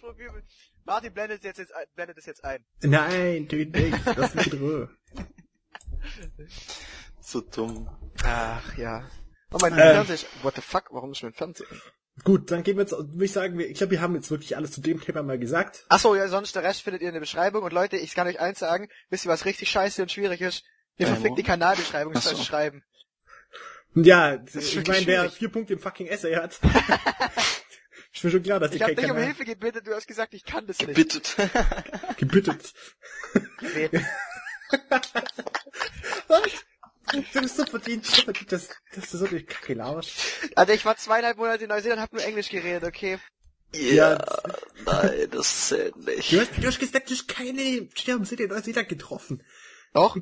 Profil. Martin blendet jetzt, jetzt, ein- blendet es jetzt ein. Nein, töt nicht. Lass mich in Ruhe. So dumm. Ach, ja. Oh, mein Ähm. Fernseher, what the fuck, warum ist mein Fernseher? Gut, dann gehen wir jetzt, würde ich sagen, wir, ich glaube, wir haben jetzt wirklich alles zu dem Thema mal gesagt. Achso, ja, sonst der Rest findet ihr in der Beschreibung. Und Leute, ich kann euch eins sagen, wisst ihr, was richtig scheiße und schwierig ist? Die Ja, verfickte wo? Kanalbeschreibung Ach so. zu schreiben. Ja, ist ich meine, wer vier Punkte im fucking Essay hat. ist mir schon klar, dass Ich ich habe kein dich um Hilfe gebeten, du hast gesagt, ich kann das nicht. Gebittet. gebittet. Nee. Du bist so verdient, so verdient, dass, dass du so eine Kacke laberst. Also ich war zweieinhalb Monate in Neuseeland, hab nur Englisch geredet, okay? Ja, nein, das zählt nicht. Du hast, du hast gesagt, du hast keine Sterben sind in Neuseeland getroffen. Doch.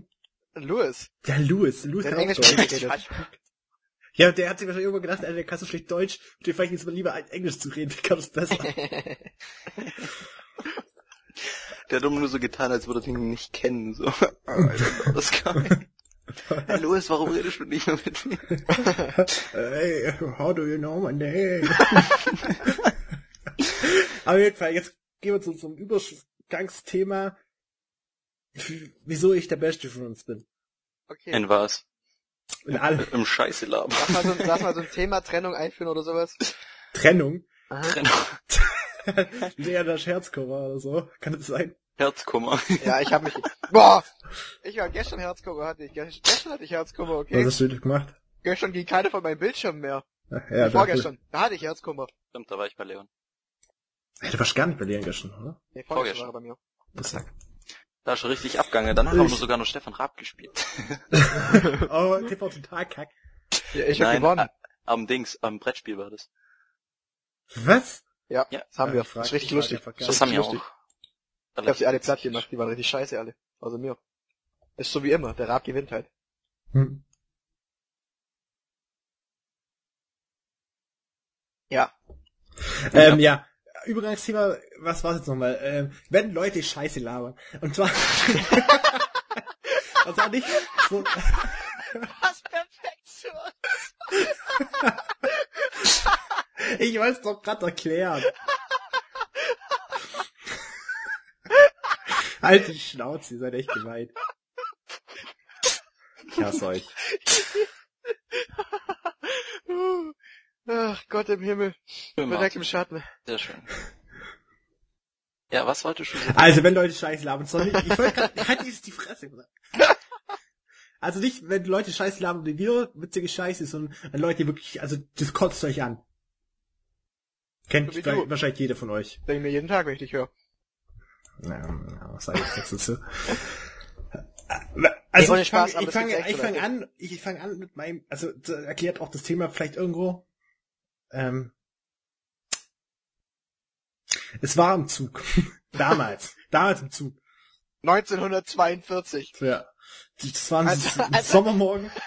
Louis. Ja, Louis, Louis hat auch Englisch geredet. Ja, der hat sich wahrscheinlich irgendwann gedacht, Alter, der kann so schlecht Deutsch, und der fange ich jetzt mal lieber an, Englisch zu reden, ich kann das besser. Der hat immer nur so getan, als würde er ihn nicht kennen, so. Alter, das kann Hey Louis, warum redest du nicht mehr mit mir? hey, how do you know my name? Aber auf jeden Fall, jetzt gehen wir zu zum Übergangsthema, wieso ich der Beste von uns bin. Okay. In was? In allem. Im Scheiße labern. Lass mal, so, ein- lass mal so ein Thema Trennung einführen oder sowas. Trennung. Aha. Lea der Scherzcover oder so. Kann das sein? Herzkummer. Ja, ich hab mich... Boah! Ich war gestern Herzkummer, hatte ich. Gest- Gestern hatte ich Herzkummer, Was okay? hast du gemacht? Gestern ging keine von meinen Bildschirmen mehr. Ja, Vorgestern. Da hatte ich Herzkummer. Stimmt, da war ich bei Leon. Hey, du warst gar nicht bei Lea gestern, oder? Nee, vorgestern Vorgestern. war er bei mir. Das sagt. Da ist schon richtig abgegangen. Danach haben wir sogar noch Stefan Raab gespielt. Oh, TV total kack. Ja, ich hab Nein, gewonnen. äh, Am Dings, am Brettspiel war das. Was? Ja, Ja. das haben wir. ich frag- Das ist richtig ich lustig. Das Das ist haben wir lustig. auch. Ich hab sie alle platt gemacht, die waren richtig scheiße alle. Also mir. Ist so wie immer, der Rab gewinnt halt. Hm. Ja. Ähm, ja. Übergangsthema, was war's jetzt nochmal? Ähm, wenn Leute Scheiße labern. Und zwar, und zwar nicht so, Was perfekt so. ich wollte es doch gerade erklären. Die Schnauze, ihr seid echt gemein. Ich hasse euch. Ach Gott im Himmel. Schön, Direkt im Schatten. Sehr schön. Ja, was wolltest du sagen? Also wenn Leute Scheiße labern, nicht, ich wollte gerade, halt jetzt die Fresse. gesagt. Also nicht, wenn Leute Scheiße labern wie wir, witzige Scheiße, sondern wenn Leute wirklich, also das kotzt euch an. Kennt So wie vielleicht- du. wahrscheinlich jeder von euch. Denk mir jeden Tag, wenn ich dich höre. Ja, ja, was sag ich jetzt dazu? Also ich fange ich fang, ich fang an, ich fange an mit meinem, also erklärt auch das Thema vielleicht irgendwo. Ähm, es war im Zug. Damals. Damals im Zug. 1942. Ja. Das war ein Also- also- Sommermorgen.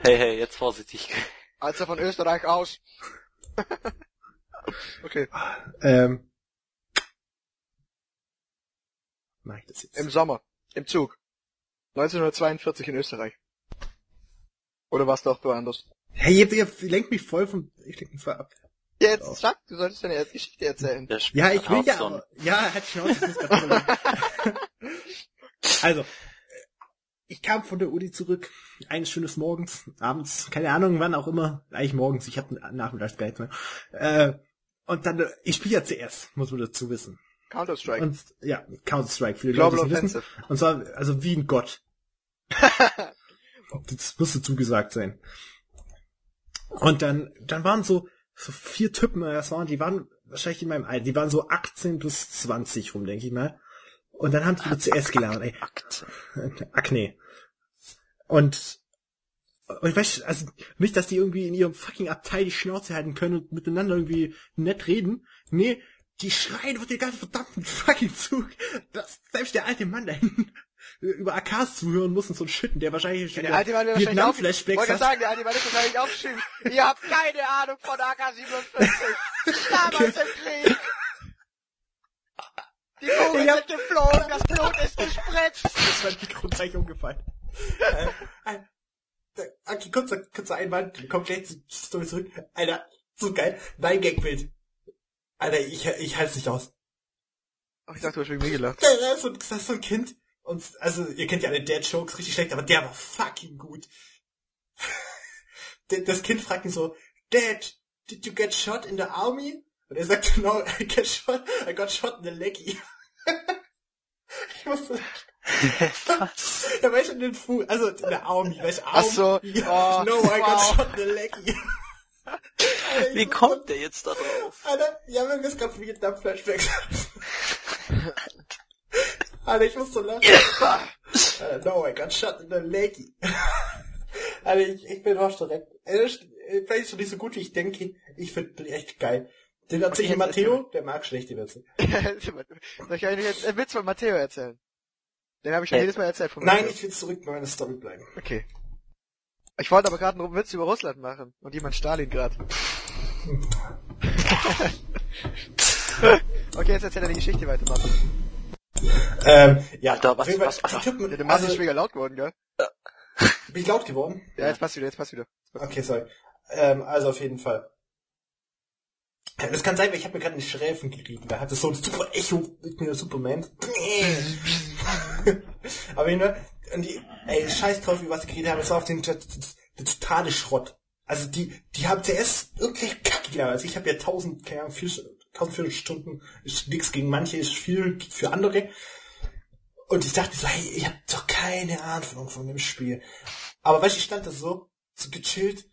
Hey, hey, jetzt vorsichtig. Als er von Österreich aus. okay. Ähm, mach ich das jetzt? Im Sommer. Im Zug. 1942 in Österreich. Oder war's doch woanders? Hey, ihr, ihr lenkt mich voll vom, ich lenk mich voll ab. Ja, jetzt sag, du solltest deine Geschichte erzählen. Ja, ich will ja, ja, hat Schnauze. also, äh, ich kam von der Uni zurück, eines schönes Morgens, abends, keine Ahnung, wann auch immer, eigentlich morgens, ich habe nachmittags gar nichts mehr. Äh, und dann, äh, ich spiele ja CS, muss man dazu wissen. Counter-Strike. Und ja, Counter-Strike, viele Global Leute, die wissen. Und zwar, also wie ein Gott. das muss dazu gesagt sein. Und dann, dann waren so, so vier Typen, äh, das waren, die waren wahrscheinlich in meinem Alter, die waren so 18 bis 20 rum, denke ich mal. Und dann haben die über CS gelernt, ey. Akt. Akne. Und, und ich weiß, also nicht, dass die irgendwie in ihrem fucking Abteil die Schnauze halten können und miteinander irgendwie nett reden. Nee, die schreien über den ganzen verdammten fucking Zug, dass selbst der alte Mann da hinten über AKs zuhören muss und so ein Schütten, der wahrscheinlich schon Der alte Mann Vietnam-Flashbacks wollte hat. sagen, der alte Mann ist wahrscheinlich aufgeschrieben. Ihr habt keine Ahnung von AK-47. Damals im Krieg. Die Kugel hab- sind geflogen, das Blut ist gespritzt. Das mein Mikro gleich umgefallen. äh, äh, okay, kurzer, kurzer Einwand, kommt gleich zur Story zurück. Alter, so geil. Mein Gagbild. Alter, ich, ich halte nicht aus. Ach, ich dachte, du hast wegen mir gelacht. Da da ist so, das ist so ein Kind. Und, also, ihr kennt ja alle Dad-Jokes richtig schlecht, aber der war fucking gut. Das Kind fragt ihn so, Dad, did you get shot in the army? Und er sagt, no, I get shot, I got shot in the leggy. ich musste, Was? ja, weißt du, in den Fuß, also in der Army, weißt du, Ach so, Army. oh, no, I got wow. shot in the leggy. Alter, ich Wie muss- kommt der jetzt da drauf? Alter, ja, wir es gerade Vietnam-Flashbacks Alter, ich muss so lachen. Alter, no, I got shot in the leggy. Alter, ich, ich bin raus direkt. Ist- äh, Vielleicht ist nicht so gut, wie ich denke. Ich finde echt geil. Den erzähl ich Matteo, der mag schlechte Witze. Soll ich euch jetzt einen Witz von Matteo erzählen? Den habe ich schon Äh, jedes Mal erzählt von Nein, Matteo. ich will zurück bei meiner Story bleiben. Okay. Ich wollte aber gerade einen Witz über Russland machen und jemand Stalingrad. okay, jetzt erzähl deine Geschichte weiter, Martin. Ähm, ja, Alter, was- was- die Alter. Typen- der also, ist mega laut geworden, gell? bin ich laut geworden? Ja, jetzt passt wieder, jetzt passt wieder. Okay, sorry. Ähm, also auf jeden Fall. Das kann sein, weil ich habe mir gerade einen Schräfen gerieben. Da hat es so ein super Echo mit mir Superman. Aber jeden Fall, und die, ey, scheiß drauf, wie was die geredet haben, das war auf den totale Schrott. Also die, die haben CS irgendwie kacke gelernt. Also ich habe ja tausend, keine Ahnung, vier, 1400 Stunden, ist nix gegen manche, ist viel für andere. Und ich dachte so, hey, ich hab doch keine Ahnung von dem Spiel. Aber weißt du, ich stand da so, so gechillt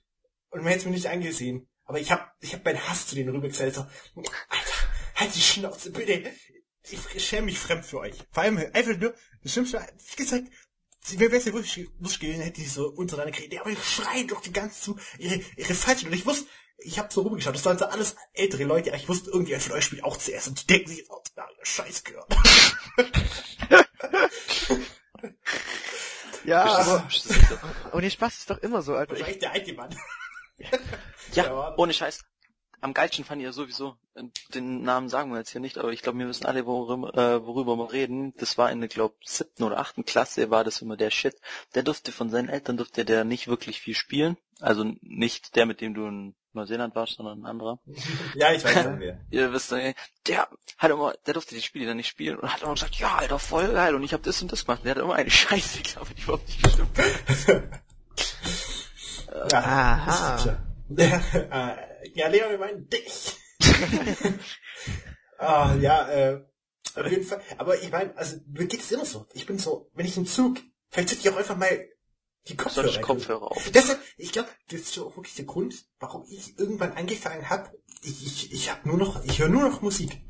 und man hätte es mir nicht angesehen. Aber ich hab, ich hab meinen Hass zu denen rübergestellt. So, Alter, halt die Schnauze, bitte. Ich schäme mich fremd für euch. Vor allem einfach nur, das Schlimmste, wie gesagt, wäre besser wurscht gewesen, hätte die so untereinander geredet. Aber ich schreien doch die ganze zu, ihre, ihre falschen. Und ich wusste, ich hab so rumgeschaut, das waren so alles ältere Leute, aber ich wusste, irgendjemand von euch spielt auch CS und die denken sich jetzt auch, na, Scheiß gehört. Ja, aber, aber der Spaß ist doch immer so, Alter. Ich, Wahrscheinlich der alte Mann. Ja, Ja, ohne Scheiß. Am geilsten fand ich ja sowieso, äh, den Namen sagen wir jetzt hier nicht, aber ich glaube, wir wissen alle, worüber, äh, worüber wir reden. Das war in der, glaube siebten oder achten Klasse war das immer der Shit. Der durfte von seinen Eltern, durfte der nicht wirklich viel spielen. Also nicht der, mit dem du in Neuseeland warst, sondern ein anderer. Ja, ich weiß schon wer. Ihr wisst, der hat immer, der durfte die Spiele dann nicht spielen und hat immer gesagt, ja, Alter, voll geil und ich habe das und das gemacht. Der hat immer eine Scheiße, glaube ich, die überhaupt nicht gestimmt. Ja, Aha. ist Ja, äh, ja, Leo, wir meinen dich. ah, ja, äh, auf jeden Fall. Aber ich meine, also mir geht es immer so. Ich bin so, wenn ich im Zug, vielleicht ziehe ich auch einfach mal die Kopfhörer. Solche rein. Kopfhörer auf. Deshalb, ich glaube, das ist schon auch wirklich der Grund, warum ich irgendwann angefangen habe. Ich, ich, ich habe nur noch, ich höre nur noch Musik.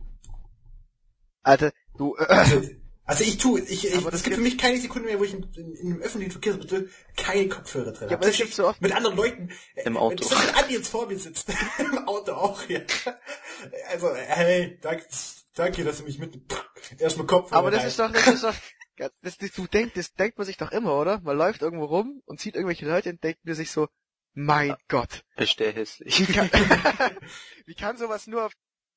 Alter, du, äh, Also, also ich tue, ich, ich es das gibt für mich keine Sekunde mehr, wo ich in, in, in einem öffentlichen Verkehrsmittel keine Kopfhörer drin Ja, habe. aber das gibt's so oft. Mit anderen Leuten. äh, Im Auto. Wenn wenn Andi jetzt vor mir sitzt. Im Auto auch, ja. Also, hey, danke, danke, dass du mich mit, erstmal Kopfhörer aber das rein. ist doch, das ist doch, das, das, du denkst, das denkt man sich doch immer, oder? Man läuft irgendwo rum und sieht irgendwelche Leute und denkt mir sich so, mein Gott. Ist der hässlich. Wie kann, wie kann sowas nur auf,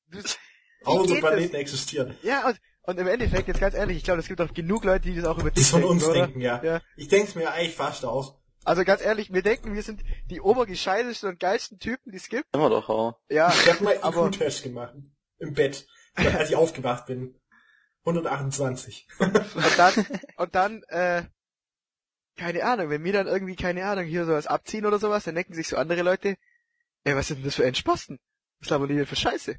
das? Planeten existieren. Ja, und, und im Endeffekt, jetzt ganz ehrlich, ich glaube, es gibt auch genug Leute, die das auch über Die dich von denken, uns oder? denken, ja. Ja. Ich denk's mir eigentlich fast auch. Also ganz ehrlich, wir denken, wir sind die obergescheidesten und geilsten Typen, die es gibt. Immer doch auch. Ja, Ich habe mal aber IQ-Test gemacht. Im Bett. Als ich aufgewacht bin. 128. und dann, und dann, äh, keine Ahnung, wenn wir dann irgendwie, keine Ahnung, hier sowas abziehen oder sowas, dann denken sich so andere Leute, ey, was sind denn das für Entsposten? Was labern die denn für Scheiße?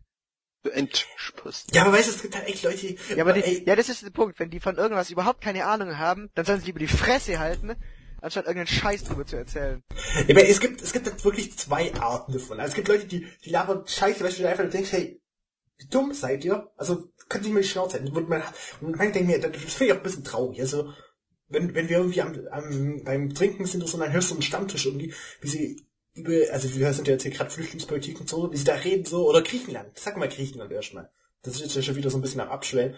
Entsposten. Ja, aber weißt du, es gibt halt echt Leute, die... Ja, aber die, ey, ja, das ist der Punkt. Wenn die von irgendwas überhaupt keine Ahnung haben, dann sollen sie lieber die Fresse halten, anstatt irgendeinen Scheiß drüber zu erzählen. Ja, aber es gibt, es gibt halt wirklich zwei Arten davon. Also es gibt Leute, die, die labern Scheiße, weil du einfach nur denkst, hey, wie dumm seid ihr? Also, könnt ihr mal die Schnauze halten. Und man, und man denkt mir, das finde ich auch ein bisschen traurig. Also, wenn, wenn wir irgendwie am, am, beim Trinken sind so, dann hörst du einen Stammtisch irgendwie, wie sie über, also wir sind ja jetzt hier gerade Flüchtlingspolitik und so, wie sie da reden so, oder Griechenland. Sag mal Griechenland erstmal. Das ist jetzt ja schon wieder so ein bisschen am Abschwellen.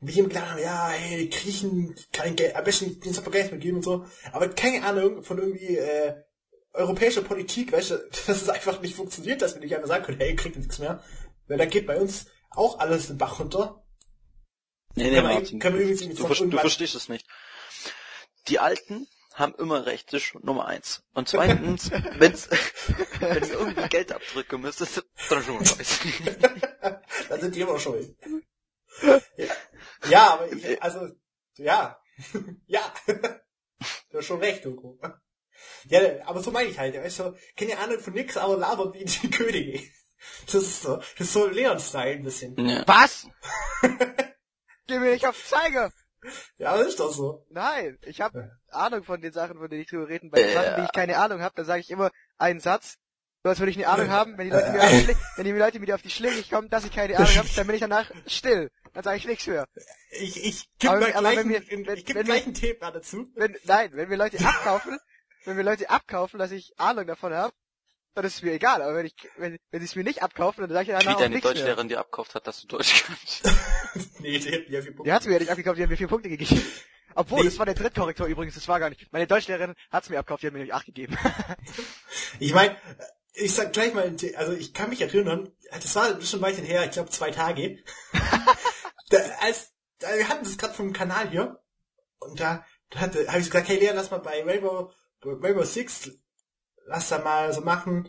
Wie die klar ja, hey, Griechen, kein Geld, am besten den Support Geld mitgeben und so. Aber keine Ahnung von irgendwie, äh, europäischer Politik, weißt du, dass es einfach nicht funktioniert, dass wir nicht einfach sagen können, hey, kriegt nichts mehr. Weil da geht bei uns auch alles den Bach runter. Nee, nee, Martin. man du, übrigens du, ver- du verstehst es nicht. Die Alten haben immer recht, das ist Nummer eins. Und zweitens, wenn's, wenn ihr irgendwie Geld abdrücken müsst, ist das schon scheiße. da sind die immer schuld. Ja, ja aber ich, also, ja. ja. Du hast schon recht, Hugo. Ja, aber so meine ich halt, weißt du, keine Ahnung von nix, aber labert wie die Könige. Das ist so, das ist so Leon-Style ein bisschen. Ja. Was? Geh mir nicht auf den Zeiger! Ja, das ist doch so. Nein, ich habe Ahnung von den Sachen, von denen ich drüber reden. Bei den Äh. Sachen, die ich keine Ahnung habe, da sage ich immer einen Satz, so als würde ich eine Ahnung haben. Wenn die Leute mir auf die, Schlä wenn die Leute mir auf die Schläge kommen, dass ich keine Ahnung habe, dann bin ich danach still. Dann sage ich nichts mehr. Ich, ich gebe Aber- aber gleich, wenn wir- wenn- ich gebe wenn gleich wir- einen Thema dazu. Wenn, nein, wenn wir Leute abkaufen, wenn wir Leute abkaufen, dass ich Ahnung davon habe, dann ist es mir egal. Aber wenn ich, wenn, wenn sie es mir nicht abkaufen, dann sage ich Wie danach auch deine nichts mehr. Deutschlehrerin dir abkauft hat, dass du Deutsch kannst. nee, die hat ja vier Punkte. Die hat's mir ja nicht abgekauft, die hat mir vier Punkte gegeben. Obwohl, Nee. das war der Drittkorrektor übrigens, das war gar nicht. Meine Deutschlehrerin hat's mir abgekauft, die hat mir nämlich acht gegeben. Ich meine, ich sag gleich mal, also ich kann mich erinnern, das war schon weit her, ich glaube zwei Tage. da, als, da, wir hatten das gerade vom Kanal hier und da, da hatte, habe ich gesagt, hey Lea, lass mal bei Rainbow, bei Rainbow Six, lass da mal so machen.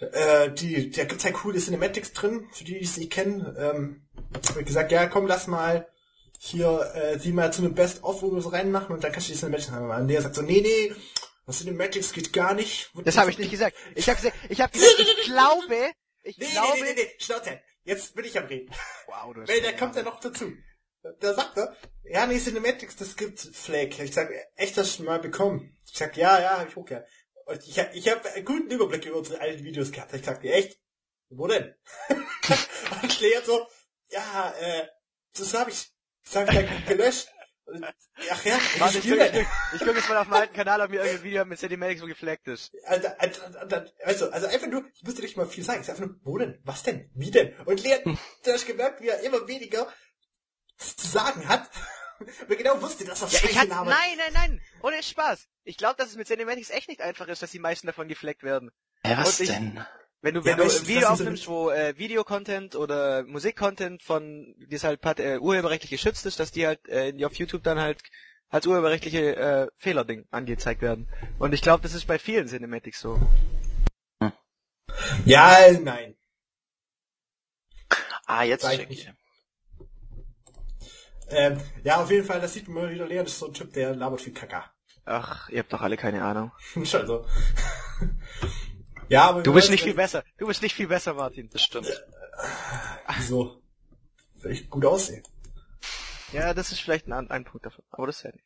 Äh, die, da gibt's halt coole Cinematics drin, für die, die es nicht kennen. Ähm, hab ich gesagt, ja komm, lass mal hier äh, die mal zu einem Best-of, wir so reinmachen und dann kannst du die Cinematics machen. Und Lea sagt so, nee, nee, was Cinematics geht gar nicht. Das habe ich nicht gesagt. Ich habe gesagt, ich habe gesagt, ich glaube, ich Nee, glaube. nee, nee, nee, nee, Schnauze. Jetzt bin ich am Reden. Wow, du Weil da kommt ja noch dazu. Da sagt er, ja, nee, Cinematics, das gibt Flag. Ich sag, echt, hast du mal bekommen? Ich sag, ja, ja, hab ich hochgehört. Und ich, hab- ich habe einen guten Überblick über unsere alten Videos gehabt. Ich sagte, echt? Wo denn? und Lea so, ja, äh, das habe ich, das habe ich dann gelöscht. Ach ja, Warte, ich gucke guck- ich guck jetzt mal auf meinem alten Kanal, ob mir irgendein Video mit Cinematics so gefleckt ist. Alter, Alter, also, also einfach nur, ich müsste nicht mal viel sagen. Ich sag einfach nur, wo denn? Was denn? Wie denn? Und Lea, du hast gemerkt, wie er immer weniger zu sagen hat. Weil genau wusste, dass er Ja, ich Scheiße nein, nein, nein, ohne Spaß. Ich glaube, dass es mit Cinematics echt nicht einfach ist, dass die meisten davon gefleckt werden. Ja, was ich- denn? Wenn du, Ja, wenn du weißt du, ein Video das ist so aufnimmst, wo äh, Videocontent oder Musikcontent von, die es halt äh, urheberrechtlich geschützt ist, dass die halt äh, auf YouTube dann halt als urheberrechtliche äh, Fehlerding angezeigt werden. Und ich glaube, das ist bei vielen Cinematics so. Ja, nein. Ah, jetzt check ich. Ähm, ja, auf jeden Fall, das sieht man wieder, Lea, das ist so ein Typ, der labert viel Kaka. Ach, ihr habt doch alle keine Ahnung. Schon so. ja, aber Du bist nicht äh, viel besser. Du bist nicht viel besser, Martin. Das stimmt. So. Weil ich gut aussehe. Ja, das ist vielleicht ein, ein Punkt davon. Aber das ist ja nicht.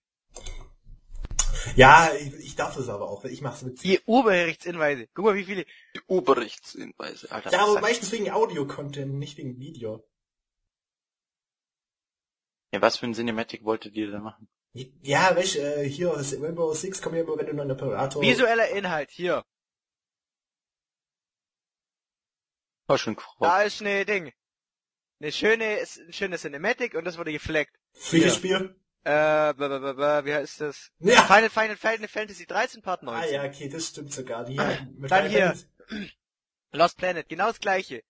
Ja, ich, ich darf das aber auch, weil ich mach's mit. Die Urheberrechtshinweise. Guck mal, wie viele. Die Oberrechtshinweise, Alter. Ja, aber meistens wegen Audio-Content, nicht wegen Video. Ja, was für ein Cinematic wolltet ihr denn machen? Ja, du, äh, hier, Rainbow Six kommt ja immer, wenn du noch einen Operator... Visueller Inhalt, hier. War schon gefragt. Da ist eine Ding. Eine schöne, ist ein schönes Cinematic und das wurde gefleckt. Welches. Spiel? Äh, blah, wie heißt das? Ja. Final, Final, Final Fantasy 13 Part Ah 19. ja, okay, das stimmt sogar. Die mit Dann hier. Final Lost Planet, genau das gleiche.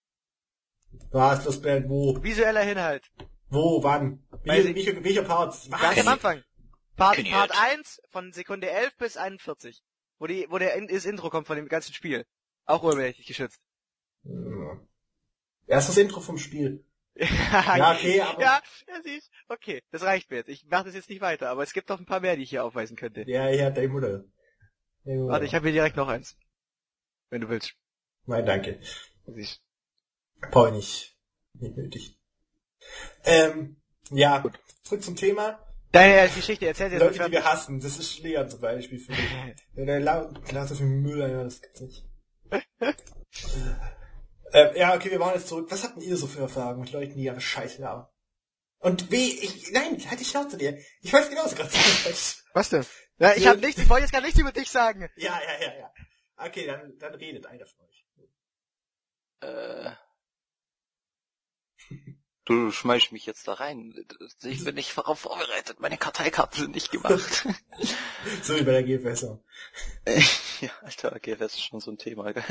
Fantasy- Was, das Band, wo? Visueller Inhalt. Wo, wann? Weiß Wie, ich- welcher, welcher Part? Was? Ganz am Anfang. Part. Part 1 von Sekunde 11 bis 41. Wo die, wo der das Intro kommt von dem ganzen Spiel. Auch urheberrechtlich geschützt. Ja. Erst das Intro vom Spiel. ja, Ja, okay, aber- Ja, ja, siehst. Okay, das reicht mir jetzt. Ich mache das jetzt nicht weiter, aber es gibt noch ein paar mehr, die ich hier aufweisen könnte. Ja, ja, deine Mutter. Deine Mutter. Warte, ich habe hier direkt noch eins. Wenn du willst. Nein, danke. Siehst. Brauche ich nicht. Nicht nötig. Ähm, ja, zurück zum Thema. Deine Geschichte erzähl dir Leute, die wir hassen, das ist Leon zum Beispiel für mich. Wenn er laut Glas auf den Müll, ja, das gibt's nicht. ähm, ja, okay, wir machen jetzt zurück. Was habt denn ihr so für Erfahrungen mit Leuten, die ihre Scheiße haben? Und wie, ich, nein, halt die Schnauze dir. Ich weiß genauso gerade. Was denn? Ja, ich Ja. habe nichts, ich wollte jetzt gar nichts über dich sagen. ja, ja, ja, ja. Okay, dann, dann redet einer von euch. Äh, du schmeißt mich jetzt da rein. Ich bin nicht darauf vorbereitet. Meine Karteikarten sind nicht gemacht. So wie bei der GFS. auch. ja, Alter, okay, das ist schon so ein Thema. gell?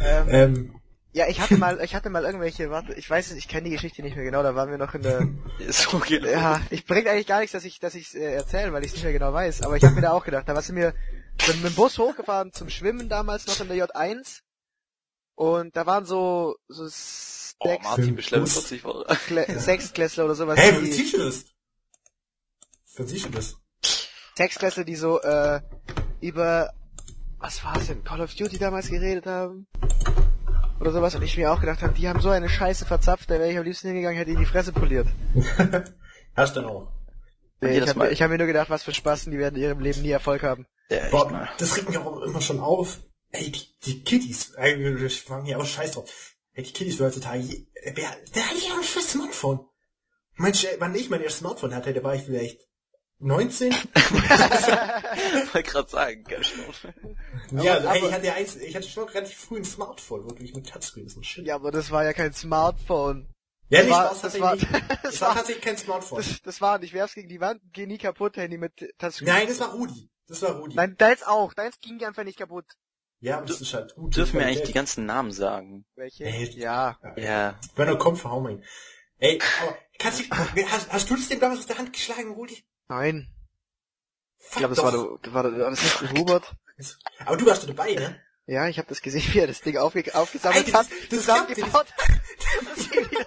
Ähm, Ähm, ja, ich hatte mal, ich hatte mal irgendwelche, warte, ich weiß es, ich kenne die Geschichte nicht mehr genau, da waren wir noch in der, so geht ja, ich bringt eigentlich gar nichts, dass ich, dass ich äh, erzähle, weil ich es nicht mehr genau weiß, aber ich habe mir da auch gedacht, da sind wir sind mit dem Bus hochgefahren zum Schwimmen damals noch in der J1 und da waren so, so Oh, sechs, Martin beschleppt Bus. 40 Wochen. Sechstklässler oder sowas, hä, wie du das? Du das? Sechstklässler, die so äh, über was war es denn, Call of Duty damals geredet haben oder sowas und ich mir auch gedacht habe, die haben so eine Scheiße verzapft, da wäre ich am liebsten hingegangen, hätte ihnen die Fresse poliert. Hast du auch. Nee, ich habe hab mir nur gedacht, was für Spasten, die werden in ihrem Leben nie Erfolg haben. Ja, Boah, mal. das regt mich auch immer schon auf. Ey, die, die Kiddies, ey, ich fange hier auch scheiß drauf. Ey, die Kiddies heutzutage, je- wer, der hat ja auch ein scheiß Smartphone. Mensch, ey, wann ich mein erstes Smartphone hatte, da war ich vielleicht 19. Ich wollte gerade sagen, gell, schon. ja, also, ey, aber- ich hatte ja eins, ich hatte schon relativ früh ein Smartphone, wirklich mit Touchscreen, so shit. Ja, aber das war ja kein Smartphone. Ja, das nicht, war- das war- nicht. das Das war war- tatsächlich kein Smartphone. Das, das war nicht, werf's gegen die Wand, geh nie kaputt, Handy mit Touchscreen. Nein, das war Rudi. Das war Rudi. Nein, deins auch. Deins ging einfach nicht kaputt. Ja, aber das ist halt gut. Dürfen wir eigentlich die ganzen Namen sagen? Welche? Ey, Ja. Ja. Wenn er kommt, verhau mein. Ey, aber kannst du, hast, hast du das dem damals aus der Hand geschlagen, Rudi? Nein. Ich glaube, das war, der, war, war das nicht Hubert? Aber du warst da dabei, ne? Ja, ich habe das gesehen, wie er das Ding aufge aufgesammelt Ey, das- hat, das zusammengebaut.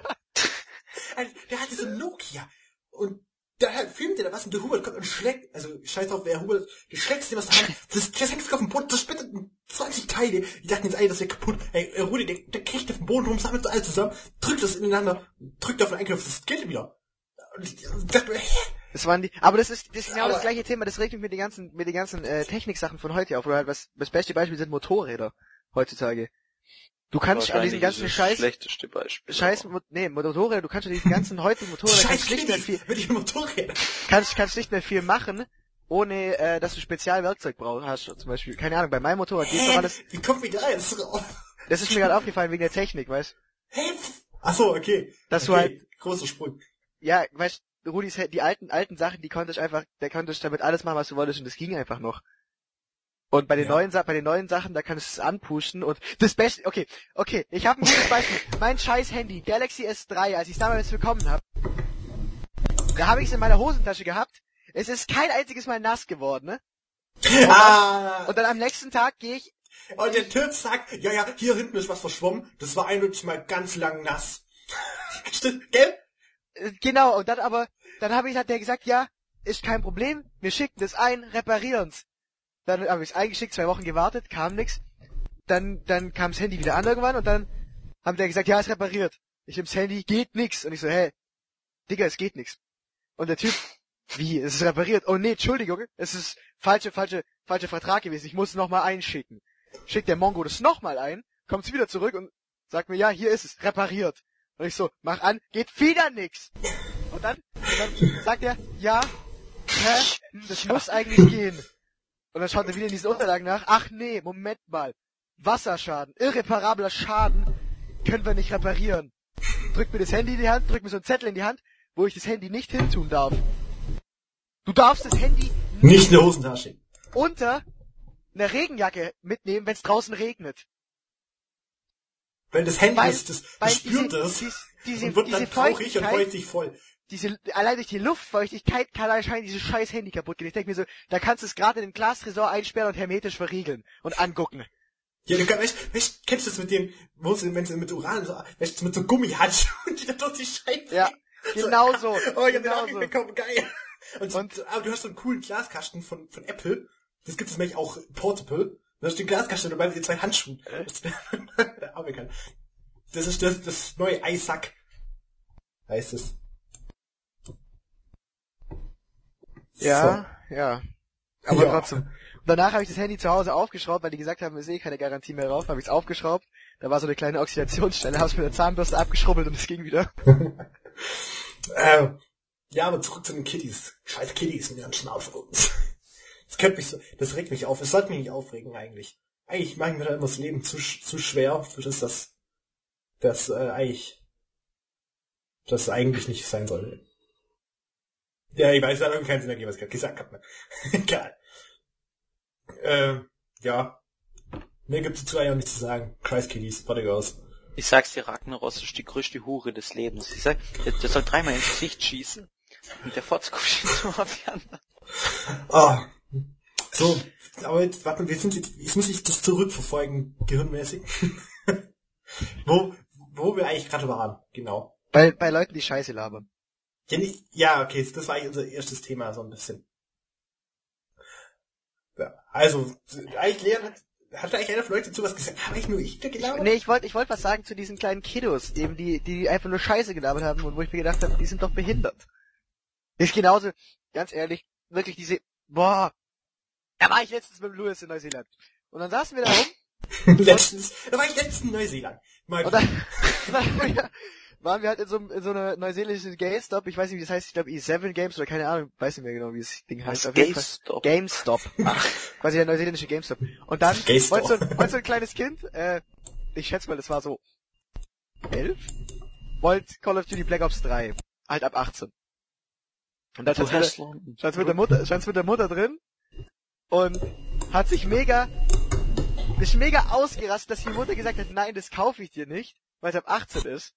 Alter, der hatte so ein Nokia. Und da filmt er da was und der Hubert kommt und schlägt, also scheiß drauf, wer Hubert, der schlägt dem was der Hand, das, das hängt auf dem Boden, das splittet in 20 Teile. Die dachten jetzt, ey, das ja kaputt. Ey, äh, Rudi, der, der kriegt auf den Boden rum, sammelt das alles zusammen, drückt das ineinander, drückt auf den Einknopf, das geht wieder. Und ich dachte hä? Das waren die, aber das ist, das ist genau das gleiche Thema, das regt mich mit den ganzen, mit den ganzen, äh, Techniksachen von heute auf, oder halt was, das beste Beispiel sind Motorräder, heutzutage. Du kannst an diesen ganzen Scheiß, schlechteste Beispiel. Scheiß, aber- nee, Motorräder, du kannst an diesen ganzen heutigen Motorrädern Scheiß kannst nicht mehr viel, mit Motorrädern. kannst, kannst nicht mehr viel machen, ohne, äh, dass du Spezialwerkzeug brauchst, hast, zum Beispiel. Keine Ahnung, bei meinem Motorrad geht doch alles, Wie kommt wieder eins drauf? das ist mir gerade aufgefallen wegen der Technik, weißt? Hä? Ach so, okay. Dass okay. du halt, Großer Sprung. ja, weißt, Rudis, die alten, alten Sachen, die konntest einfach, der konntest damit alles machen, was du wolltest und das ging einfach noch. Und bei den Ja. neuen Sa bei den neuen Sachen, da kannst du es anpushen und das Beste, okay, okay, ich habe ein gutes Beispiel. mein scheiß Handy, Galaxy S3, als ich es damals bekommen habe, da habe ich es in meiner Hosentasche gehabt. Es ist kein einziges Mal nass geworden, ne? Ah! Und dann am nächsten Tag gehe ich, Und der Typ sagt, ja, ja, hier hinten ist was verschwommen. Das war eindeutig mal ganz lang nass. Stimmt, gell? äh, genau, und dann aber, dann habe ich, hat der gesagt, ja, ist kein Problem, wir schicken das ein, reparieren's. Dann habe ich es eingeschickt, zwei Wochen gewartet, kam nix. Dann, dann kam das Handy wieder an irgendwann und dann haben der gesagt, ja, ist repariert. Ich nehm's Handy, geht nix. Und ich so, hä, Digga, es geht nix. Und der Typ, wie, es ist repariert. Oh nee, Entschuldigung, es ist falsche, falsche, falsche Vertrag gewesen. Ich muss es nochmal einschicken. Schickt der Mongo das nochmal ein, kommt's wieder zurück und sagt mir, ja, hier ist es, repariert. Und ich so, mach an, geht wieder nix. Und dann, und dann sagt er, ja, hä, das muss eigentlich gehen. Und dann schaut er wieder in diesen Unterlagen nach, ach nee, Moment mal. Wasserschaden, irreparabler Schaden, können wir nicht reparieren. Drückt mir das Handy in die Hand, drückt mir so einen Zettel in die Hand, wo ich das Handy nicht hintun darf. Du darfst das Handy Nicht in der Hosentasche. unter einer Regenjacke mitnehmen, wenn es draußen regnet. Weil das Handy Weil- ist, das, das spürt diese- das dies- diese- und wird dann diese traurig und freut sich voll. Diese, allein durch die Luftfeuchtigkeit kann anscheinend dieses scheiß Handy kaputt gehen. Ich denke mir so, da kannst du es gerade in den Glastresor einsperren und hermetisch verriegeln und angucken. Ja, du kannst, weißt, kennst du das mit dem, wo wenn sie mit Uran, so, weißt mit so Gummihandschuhen, die da durch die Scheibe. Ja, genau so. Oh, ich hab genau den so. bekommen, geil. Und, Und- aber du hast so einen coolen Glaskasten von, von Apple. Das gibt es nämlich auch portable. Du hast den Glaskasten dabei mit den zwei Handschuhen. Kann. das ist das, das neue Eisack. Heißt es. Ja, ja. Aber Ja. trotzdem. Und danach habe ich das Handy zu Hause aufgeschraubt, weil die gesagt haben, ist eh keine Garantie mehr drauf. Habe ich es aufgeschraubt. Da war so eine kleine Oxidationsstelle, habe es mit der Zahnbürste abgeschrubbelt und es ging wieder. Ähm, ja, aber zurück zu den Kitties. Scheiß Kitties mit ihren Smartphones. Das könnte mich so, das regt mich auf. Es sollte mich nicht aufregen eigentlich. Eigentlich machen wir da immer das Leben zu, zu schwer, für das das, das äh, eigentlich, das eigentlich nicht sein soll. Ja, ich weiß, es hat irgendwie keinen Sinn ergeben, was ich gerade gesagt habe. Ne? Egal. Ähm, ja. Mehr gibt's dazu eigentlich auch nicht zu sagen. Scheiß Kitties, fertig aus. Ich sag's dir, Ragnaros ist die größte Hure des Lebens. Ich sag, der, der soll dreimal ins Gesicht schießen und der Fotzkopf schießt nur auf die anderen. Ah. So, aber jetzt, warte, wir sind jetzt, jetzt muss ich das zurückverfolgen, gehirnmäßig. wo, wo wir eigentlich gerade waren, genau. Bei, bei Leuten, die Scheiße labern. Ja, nicht, ja, okay, das war eigentlich unser erstes Thema, so ein bisschen. Ja, also, eigentlich Leon hat, hat eigentlich einer von euch dazu was gesagt? Habe ich nur ich da gelabert? Nee, ich wollte ich wollte was sagen zu diesen kleinen Kiddos, eben die, die einfach nur Scheiße gelabert haben und wo ich mir gedacht habe, die sind doch behindert. Ist genauso, ganz ehrlich, wirklich diese, boah, da war ich letztens mit Louis in Neuseeland. Und dann saßen wir da rum letztens, da war ich letztens in Neuseeland. Mal und dann, dann waren wir- halt in so, in so einer neuseeländischen GameStop, ich weiß nicht, wie das heißt, ich glaube E7 Games oder keine Ahnung, weiß nicht mehr genau, wie das Ding heißt. Fall- GameStop. GameStop. Quasi der neuseeländische GameStop. Und dann GameStop. wollte so, wollte so ein kleines Kind, äh, ich schätze mal, das war so elf, wollte Call of Duty Black Ops 3. Halt ab 18. Und da Du stand mit, mit der Mutter, stand's mit der Mutter drin und hat sich mega, ist mega ausgerastet, dass die Mutter gesagt hat, nein, das kaufe ich dir nicht, weil es ab 18 ist.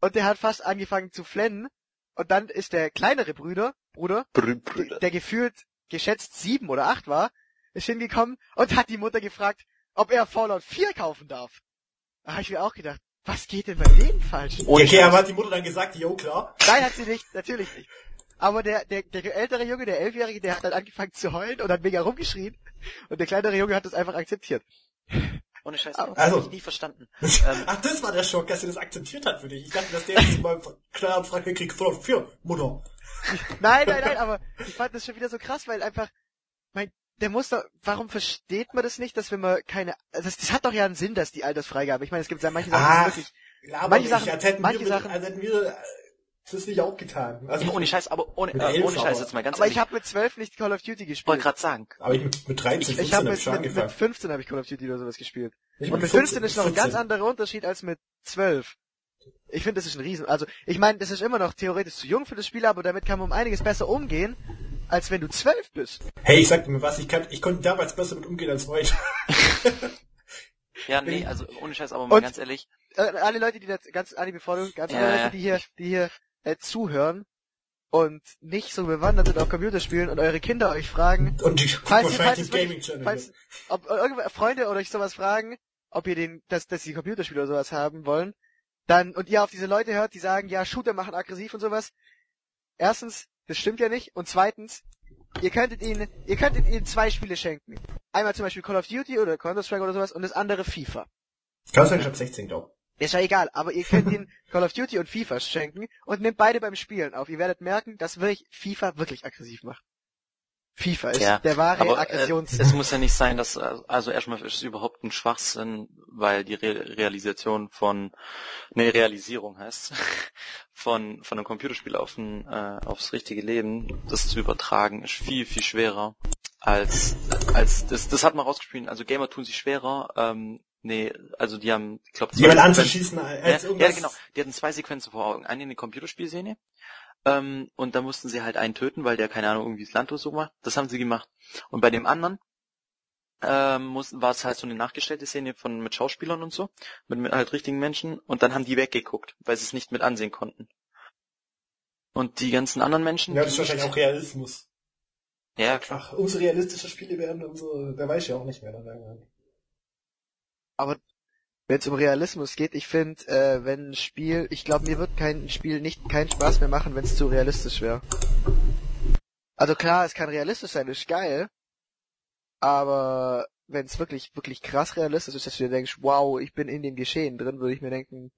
Und der hat fast angefangen zu flennen. Und dann ist der kleinere Bruder, Bruder, Brü- der, Brüder. der gefühlt geschätzt sieben oder acht war, ist hingekommen und hat die Mutter gefragt, ob er Fallout 4 kaufen darf. Da habe ich mir auch gedacht, was geht denn bei denen falsch? Ohne okay, Scheiß. aber hat die Mutter dann gesagt, jo, klar. Nein, hat sie nicht, natürlich nicht. Aber der, der, der ältere Junge, der Elfjährige, der hat dann angefangen zu heulen und hat mega rumgeschrien. Und der kleinere Junge hat das einfach akzeptiert. Ohne Scheiß, Also- das hab ich nie verstanden. Ähm, Ach, das war der Schock, dass sie das akzeptiert hat für dich. Ich dachte, dass der jetzt mal klar fragt, wir kriegen Fallout 4, Mutter. Nein, nein, nein, aber ich fand das schon wieder so krass, weil einfach, mein, der muss doch, warum versteht man das nicht, dass wenn man keine, also das, das hat doch ja einen Sinn, dass die Altersfreigabe, ich meine, es gibt ja manche Sachen, die Ach, wirklich, Manche nicht, Sachen- als hätten manche wir, mit, Sachen- als hätten wir das nicht auch getan. Also, ohne Scheiß, aber ohne, äh, ohne Scheiß aber. jetzt mal ganz aber ehrlich. ich habe mit zwölf nicht Call of Duty wollte gespielt. gerade sagen, aber ich mit, mit 13, 15 Ich habe hab mit, ich schon mit, angefangen. mit 15 habe ich Call of Duty oder sowas gespielt. Ich Und mit 15 ist noch ein ganz anderer Unterschied als mit 12. Ich finde, das ist ein Riesen. Also, ich meine, das ist immer noch theoretisch zu jung für das Spiel, aber damit kann man um einiges besser umgehen, als wenn du 12 bist. Hey, ich sag dir mal was, ich, kann, ich konnte damals besser mit umgehen als heute. ja, nee, also ohne Scheiß, aber mal Und- ganz ehrlich, Äh, alle Leute, die da ganz, alle bevor du, ganz Ja, alle ja. Leute, die hier, die hier äh, zuhören und nicht so bewandert sind auf Computerspielen und eure Kinder euch fragen, Und ich falls ihr, falls, Gaming wirklich, falls ob irgendwelche Freunde oder euch sowas fragen, ob ihr den, dass, dass die Computerspiele oder sowas haben wollen, dann, und ihr auf diese Leute hört, die sagen, ja, Shooter machen aggressiv und sowas. Erstens, das stimmt ja nicht. Und zweitens, ihr könntet ihnen, ihr könntet ihnen zwei Spiele schenken. Einmal zum Beispiel Call of Duty oder Counter-Strike oder sowas und das andere FIFA. Kannst du nicht ab 16, glaub. Ist ja egal, aber ihr könnt ihnen Call of Duty und FIFA schenken und nehmt beide beim Spielen auf. Ihr werdet merken, dass wirklich FIFA wirklich aggressiv macht. FIFA ist Ja, der wahre aber äh, Aggressions... es muss ja nicht sein, dass, äh, also erstmal ist es überhaupt ein Schwachsinn, weil die Re Realisation von, ne, Realisierung heißt, von, von einem Computerspiel auf ein, äh, aufs richtige Leben, das zu übertragen, ist viel, viel schwerer als, als, das, das hat man rausgespielt, also Gamer tun sich schwerer, ähm, nee, also die haben, ich glaube, Jemand anzuschießen als ja, irgendwas. ja, genau. Die hatten zwei Sequenzen vor Augen. Eine in der Computerspielszene. Ähm, und da mussten sie halt einen töten, weil der, keine Ahnung, irgendwie das Land oder so macht. Das haben sie gemacht. Und bei dem anderen ähm, mussten, war es halt so eine nachgestellte Szene von mit Schauspielern und so, mit, mit halt richtigen Menschen. Und dann haben die weggeguckt, weil sie es nicht mit ansehen konnten. Und die ganzen anderen Menschen. Ja, das ist wahrscheinlich auch Realismus. Ja, klar. Ach, umso realistischer Spiele werden, umso, wer weiß ja auch nicht mehr dann irgendwann. Aber wenn es um Realismus geht, ich finde, äh, wenn ein Spiel, ich glaube, mir wird kein Spiel nicht keinen Spaß mehr machen, wenn es zu realistisch wäre. Also klar, es kann realistisch sein, ist geil, aber wenn es wirklich wirklich krass realistisch ist, dass du dir denkst, wow, ich bin in dem Geschehen drin, würde ich mir denken,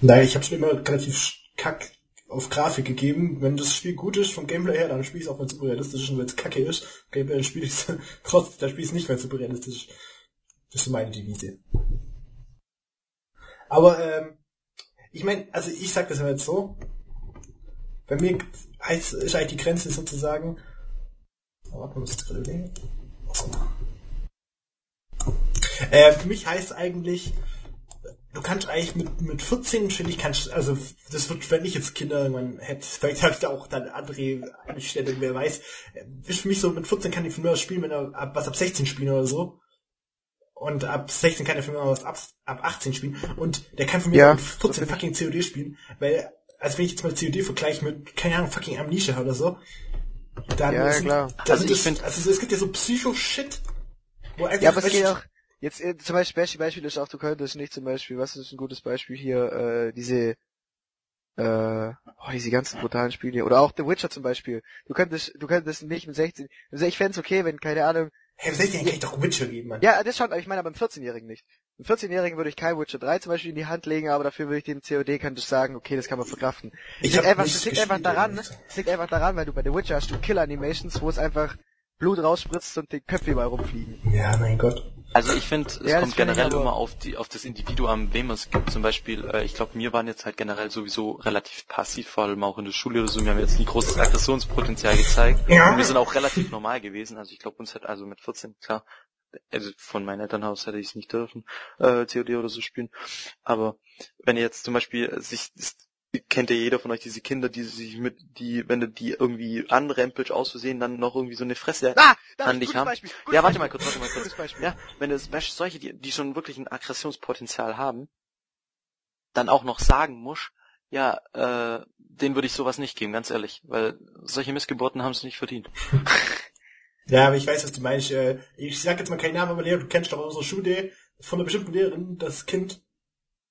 Naja, ich habe schon immer relativ kack auf Grafik gegeben. Wenn das Spiel gut ist vom Gameplay her, dann spiele ich es auch, wenn es realistisch ist. Und wenn es kacke ist, Gameplay, dann spiele ich es trotzdem, dann spiele ich es nicht, wenn es realistisch ist. Das ist meine Devise. Aber, ähm, ich meine, also ich sag das mal jetzt so. Bei mir heißt, ist eigentlich die Grenze sozusagen. Oh, warte mal, muss gerade überlegen. Äh, für mich heißt eigentlich, du kannst eigentlich mit, mit 14, finde ich, kannst, also, das wird, wenn ich jetzt Kinder irgendwann hätte, vielleicht habe ich da auch dann andere Einstellungen, wer weiß, ist für mich so, mit 14 kann ich von mir aus spielen, wenn er ab, was ab 16 spielen oder so. Und ab 16 kann er von mir aus ab, ab 18 spielen. Und der kann von mir Ja, mit 14 so fucking COD spielen, weil, also wenn ich jetzt mal COD vergleiche mit, keine Ahnung, fucking Amnesia oder so, dann Ja, sind, klar. Da Also ich es, find- also es gibt ja so Psycho-Shit, wo einfach, ja, aber es geht auch, jetzt äh, zum Beispiel, Beispiel, Beispiel ist auch, du könntest nicht zum Beispiel, was ist ein gutes Beispiel hier, äh, diese, äh, oh, diese ganzen brutalen Spiele hier, oder auch The Witcher zum Beispiel. Du könntest, du könntest nicht mit 16, also ich fänd's okay, wenn, keine Ahnung, Hey, was heißt denn, kann ich doch Witcher geben, Mann. Ja, das schon, aber ich meine aber einem 14-Jährigen nicht. Einem 14-Jährigen würde ich kein Witcher 3 zum Beispiel in die Hand legen, aber dafür würde ich dem COD könnte ich sagen, okay, das kann man verkraften. Ich liegt einfach, es liegt einfach daran, Alter. es liegt einfach daran, weil du bei The Witcher hast du Kill-Animations, wo es einfach Blut rausspritzt und die Köpfe überall rumfliegen. Ja, mein Gott. Also ich finde, es Ja, kommt generell immer auf die auf das Individuum an, wem es gibt. Zum Beispiel, äh, ich glaube, wir waren jetzt halt generell sowieso relativ passiv, vor allem auch in der Schule oder so. Wir haben jetzt nie großes Aggressionspotenzial gezeigt. Ja. Und wir sind auch relativ normal gewesen. Also ich glaube, uns hat also mit 14, klar, also von meinem Elternhaus hätte ich es nicht dürfen, äh, COD oder so spielen. Aber wenn ihr jetzt zum Beispiel sich kennt ja jeder von euch diese Kinder, die sich mit, die, wenn du die irgendwie anrempelst aus Versehen, dann noch irgendwie so eine Fresse Ah, ein dich gutes haben. Beispiel. Gutes ja, warte Beispiel. mal kurz, warte mal kurz. Gutes Beispiel. Ja, wenn du, solche, die, die schon wirklich ein Aggressionspotenzial haben, dann auch noch sagen musst, ja, äh, denen würde ich sowas nicht geben, ganz ehrlich, weil solche Missgeburten haben es nicht verdient. Ja, aber ich weiß, was du meinst. Äh, Ich sag jetzt mal keinen Namen, aber Leo, du kennst doch unsere Schule von einer bestimmten Lehrerin, das Kind.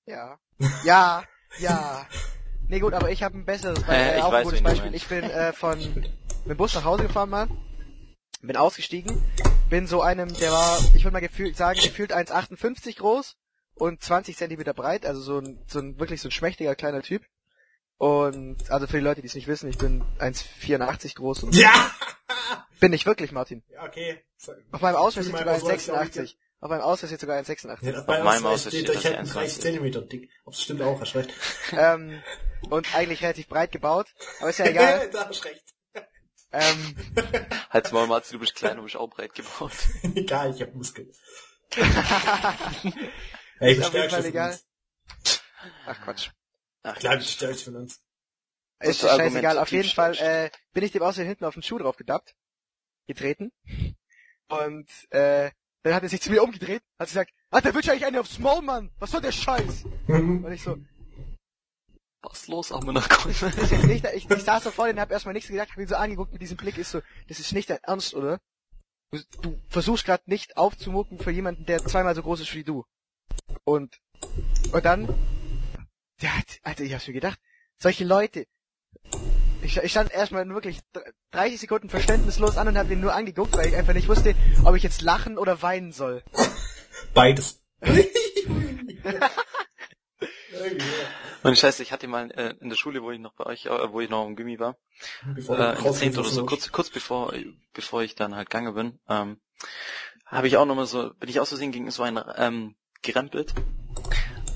Ja. Ja, ja. Nee, gut, aber ich habe ein besseres Äh, Beispiel, ich auch ein gutes Beispiel. Ich bin äh, von mit dem Bus nach Hause gefahren mal, bin ausgestiegen, bin so einem, der war, ich würde mal gefühlt sagen, gefühlt 1,58 groß und 20 Zentimeter breit, also so ein, so ein wirklich so ein schmächtiger kleiner Typ. Und also für die Leute, die es nicht wissen, ich bin 1,84 groß und Ja! bin ich wirklich, Martin. Ja, okay. Auf meinem was soll ich 1,86. Auf meinem Ausweis steht sogar 1,86. Ja, bei meinem uns Haus steht, steht ich hätte 1,20. 30 Zentimeter dick. Ob das stimmt auch, hast recht. ähm, und eigentlich relativ breit gebaut, aber ist ja egal. da hast recht. ähm, Halt's mal, Marzi, du bist klein und bist auch breit gebaut. egal, ich hab Muskeln. Ey, ich bin auf Fall von egal. uns. ach Quatsch. Ach, Klar, ich stärkst von uns. Ist Gutes Argument, scheißegal, auf jeden Fall äh, bin ich dem außerdem hinten auf den Schuh drauf gedappt, getreten. Und äh, dann hat er sich zu mir umgedreht, hat gesagt, ah, der will eigentlich eine aufs Maul, Mann! Was soll der Scheiß? Und ich so, was los, jetzt nicht, ich, ich saß so vor ihm, hab erstmal nichts gesagt, hab ihn so angeguckt mit diesem Blick, ist so, das ist nicht dein Ernst, oder? Du, du versuchst gerade nicht aufzumucken für jemanden, der zweimal so groß ist wie du. Und, und dann, der hat, also ich hab's mir gedacht, solche Leute, ich, ich stand erstmal wirklich 30 Sekunden verständnislos an und hab ihn nur angeguckt, weil ich einfach nicht wusste, ob ich jetzt lachen oder weinen soll. Beides. Und scheiße, ich hatte mal äh, in der Schule, wo ich noch bei euch, äh, wo ich noch im Gimmi war, Bevor äh, in der 10. oder so, kurz, kurz bevor, bevor ich dann halt gegangen bin, ähm, habe ich auch nochmal so, bin ich aus Versehen gegen so einen ähm, gerempelt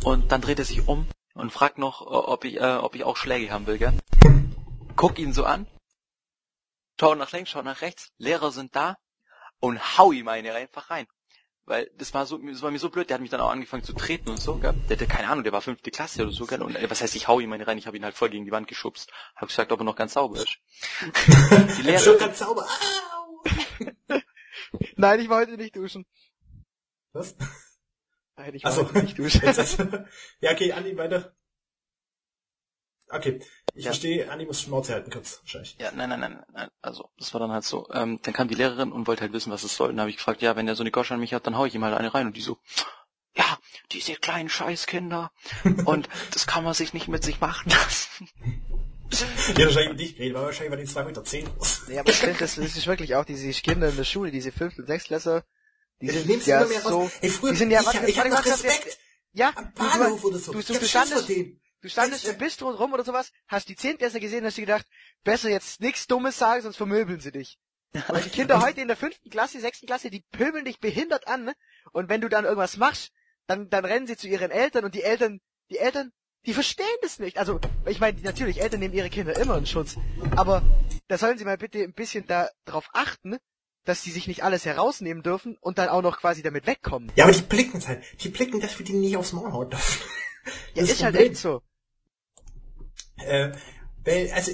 und dann dreht er sich um und fragt noch, ob ich, äh, ob ich auch Schläge haben will, gell? Guck ihn so an, schau nach links, schau nach rechts, Lehrer sind da und hau ihm eine einfach rein. Weil das war so, das war mir so blöd, der hat mich dann auch angefangen zu treten und so, gell? Der hatte keine Ahnung, der war fünfte Klasse oder so, gell? Und äh, was heißt, ich hau ihm eine rein, ich habe ihn halt voll gegen die Wand geschubst. Hab gesagt, ob er noch ganz sauber ist. Die Ja, schon Lehrer, ganz sauber. Au! Nein, ich wollte nicht duschen. Was? Nein, ich Ach so. wollte nicht duschen. Ja, okay, Andi, weiter. Okay, ich Ja. verstehe, Andi muss Schnauze halten, kurz, wahrscheinlich. Ja, nein, nein, nein, nein. Also, das war dann halt so. Ähm, dann kam die Lehrerin und wollte halt wissen, was es soll. Und dann habe ich gefragt, ja, wenn der so eine Gosch an mich hat, dann hau ich ihm halt eine rein. Und die so, ja, diese kleinen Scheißkinder. und das kann man sich nicht mit sich machen lassen. Die hat wahrscheinlich mit dich geredet, weil wahrscheinlich war die 2,10 Meter. zehn groß. Nee, aber finde, das, das ist wirklich auch diese Kinder in der Schule, diese 5. und 6. Klässler, die Ja, sind ja immer mehr so, raus. Ey, früher, die sind ja, ich, warte, ich hab noch Respekt. ja, Am du, Bahnhof oder so. du, du, du standest. Du standest im Bistro rum oder sowas, hast die Zehntklässler gesehen, hast dir gedacht, besser jetzt nichts Dummes sagen, sonst vermöbeln sie dich. Weil die Kinder heute in der fünften Klasse, sechsten Klasse, die pöbeln dich behindert an, ne? Und wenn du dann irgendwas machst, dann, dann rennen sie zu ihren Eltern und die Eltern, die Eltern, die verstehen das nicht. Also, ich meine, natürlich, Eltern nehmen ihre Kinder immer in Schutz. Aber da sollen sie mal bitte ein bisschen da drauf achten, dass sie sich nicht alles herausnehmen dürfen und dann auch noch quasi damit wegkommen. Ja, aber die blicken halt. Die blicken, dass wir die nicht aufs Maul hauen dürfen. Ja, Das ist halt echt so. Äh, weil, also,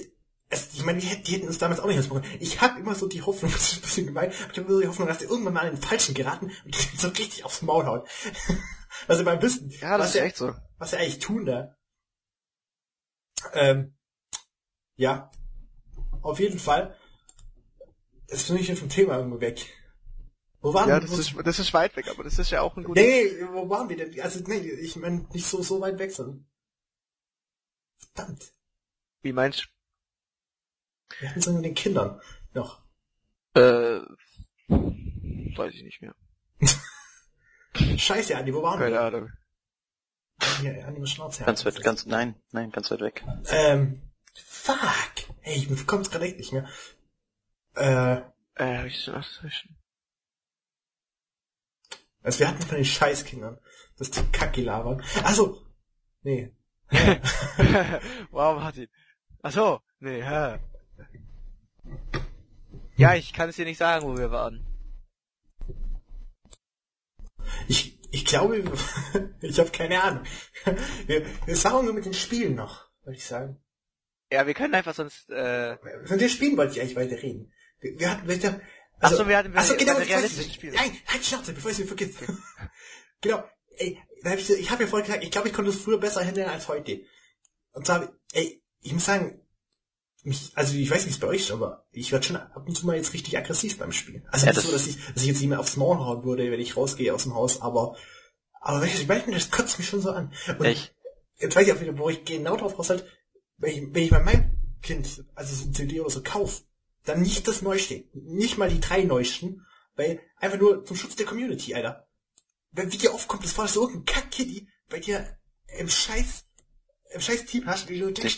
es, ich meine, die, hätten- die hätten uns damals auch nicht ausbekommen. Ich habe immer so die Hoffnung, das ist ein bisschen gemein, aber ich habe immer so die Hoffnung, dass die irgendwann mal in den Falschen geraten und die so richtig aufs Maul hauen. also mal wissen, Ja, das was ist sie, echt so. was sie eigentlich tun da. Ähm, ja, auf jeden Fall. Jetzt bin ich hier vom Thema irgendwo weg. Wo waren Ja, wir? das ist, das ist weit weg, aber das ist ja auch ein guter... Nee, nee, wo waren wir denn? Also, nee, ich meine, nicht so, so weit weg, sondern. Verdammt. Wie meinst Wir hatten es mit den Kindern noch. Äh, weiß ich nicht mehr. Scheiße, Andi, wo waren Keine wir? Ahnung. Hier, Andi muss Schnauze Ganz weit, ganz, nein, nein, ganz weit weg. Ähm, fuck. Hey, ich bekomm's gerade echt nicht mehr. Äh, Äh, hab ich schon auszwischen. also wir hatten von den Scheißkindern, dass die Kacke labern. Also, nee. wow, Martin. Ach so, nee, hä. Ja, ich kann es dir nicht sagen, wo wir waren. Ich, ich glaube, ich habe keine Ahnung. Wir, wir sagen nur mit den Spielen noch, würde ich sagen. Ja, wir können einfach sonst, äh, Von den Spielen wollte ich eigentlich weiter reden. Wir, wir hatten, wir, Ach so, wir hatten- wir- ach so, genau, weiß realistischen. Spielen. Nein, halt Schnauze, bevor ich es mir vergesse. genau, ey, hab ich, ich habe ja vorhin gesagt, ich glaube, ich konnte es früher besser handeln als heute. Und zwar, ey, ich muss sagen, mich, also ich weiß nicht, wie es bei euch ist, aber ich werde schon ab und zu mal jetzt richtig aggressiv beim Spielen. Also Ja, nicht das- so, dass ich, dass ich jetzt nicht mehr aufs Maul hauen würde, wenn ich rausgehe aus dem Haus, aber, aber wenn ich, manchmal, das kotzt mich schon so an. Und Echt? jetzt weiß ich auch wieder, wo ich genau drauf raus halt, wenn ich, wenn ich bei meinem Kind, also so ein CD oder so kauf, dann nicht das Neueste. Nicht mal die drei Neuesten, weil einfach nur zum Schutz der Community, Alter. Wenn, wie dir oft kommt vor, dass du irgendein Kack-Kitty bei dir im Scheiß, im Scheiß Team hast, wie du denkst,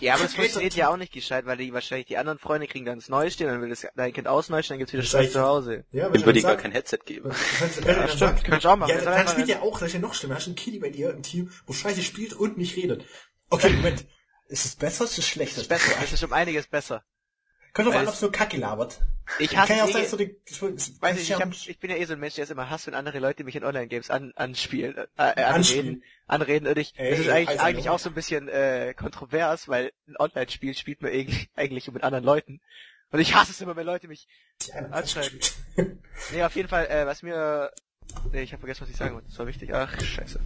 ja, aber das Kack, funktioniert ja auch nicht gescheit, weil die wahrscheinlich die anderen Freunde kriegen dann das Neueste, dann will das dein Kind ausneuschen, dann gibt's wieder Stress zu Hause. Ja, Dann würde ich gar kein Headset geben. Ja, stimmt, kannst du auch machen. Ja, Das dann, dann spielt ein- ja auch, das ist ja noch schlimmer. Hast du einen Kitty bei dir im Team, wo Scheiße spielt und nicht redet. Okay, Moment. Ist es besser oder ist es Das schlechter? ist besser, das ist um einiges besser. Könnte Weil an, ob es- es nur Kacke labert. Ich hasse Kann ja auch eh- sein, so die, Weiß ich, ich, hab, ich bin ja eh so ein Mensch, der ist immer Hass, wenn andere Leute mich in Online-Games an, anspielen, äh, äh, anreden, anreden und ich, Ey, das ist eigentlich, heißt eigentlich auch so ein bisschen, äh, kontrovers, weil ein Online-Spiel spielt man eigentlich, eigentlich mit anderen Leuten. Und ich hasse es immer, wenn Leute mich, anschreiben. nee, auf jeden Fall, äh, was mir, nee, ich habe vergessen, was ich sagen wollte, das war wichtig, ach, scheiße.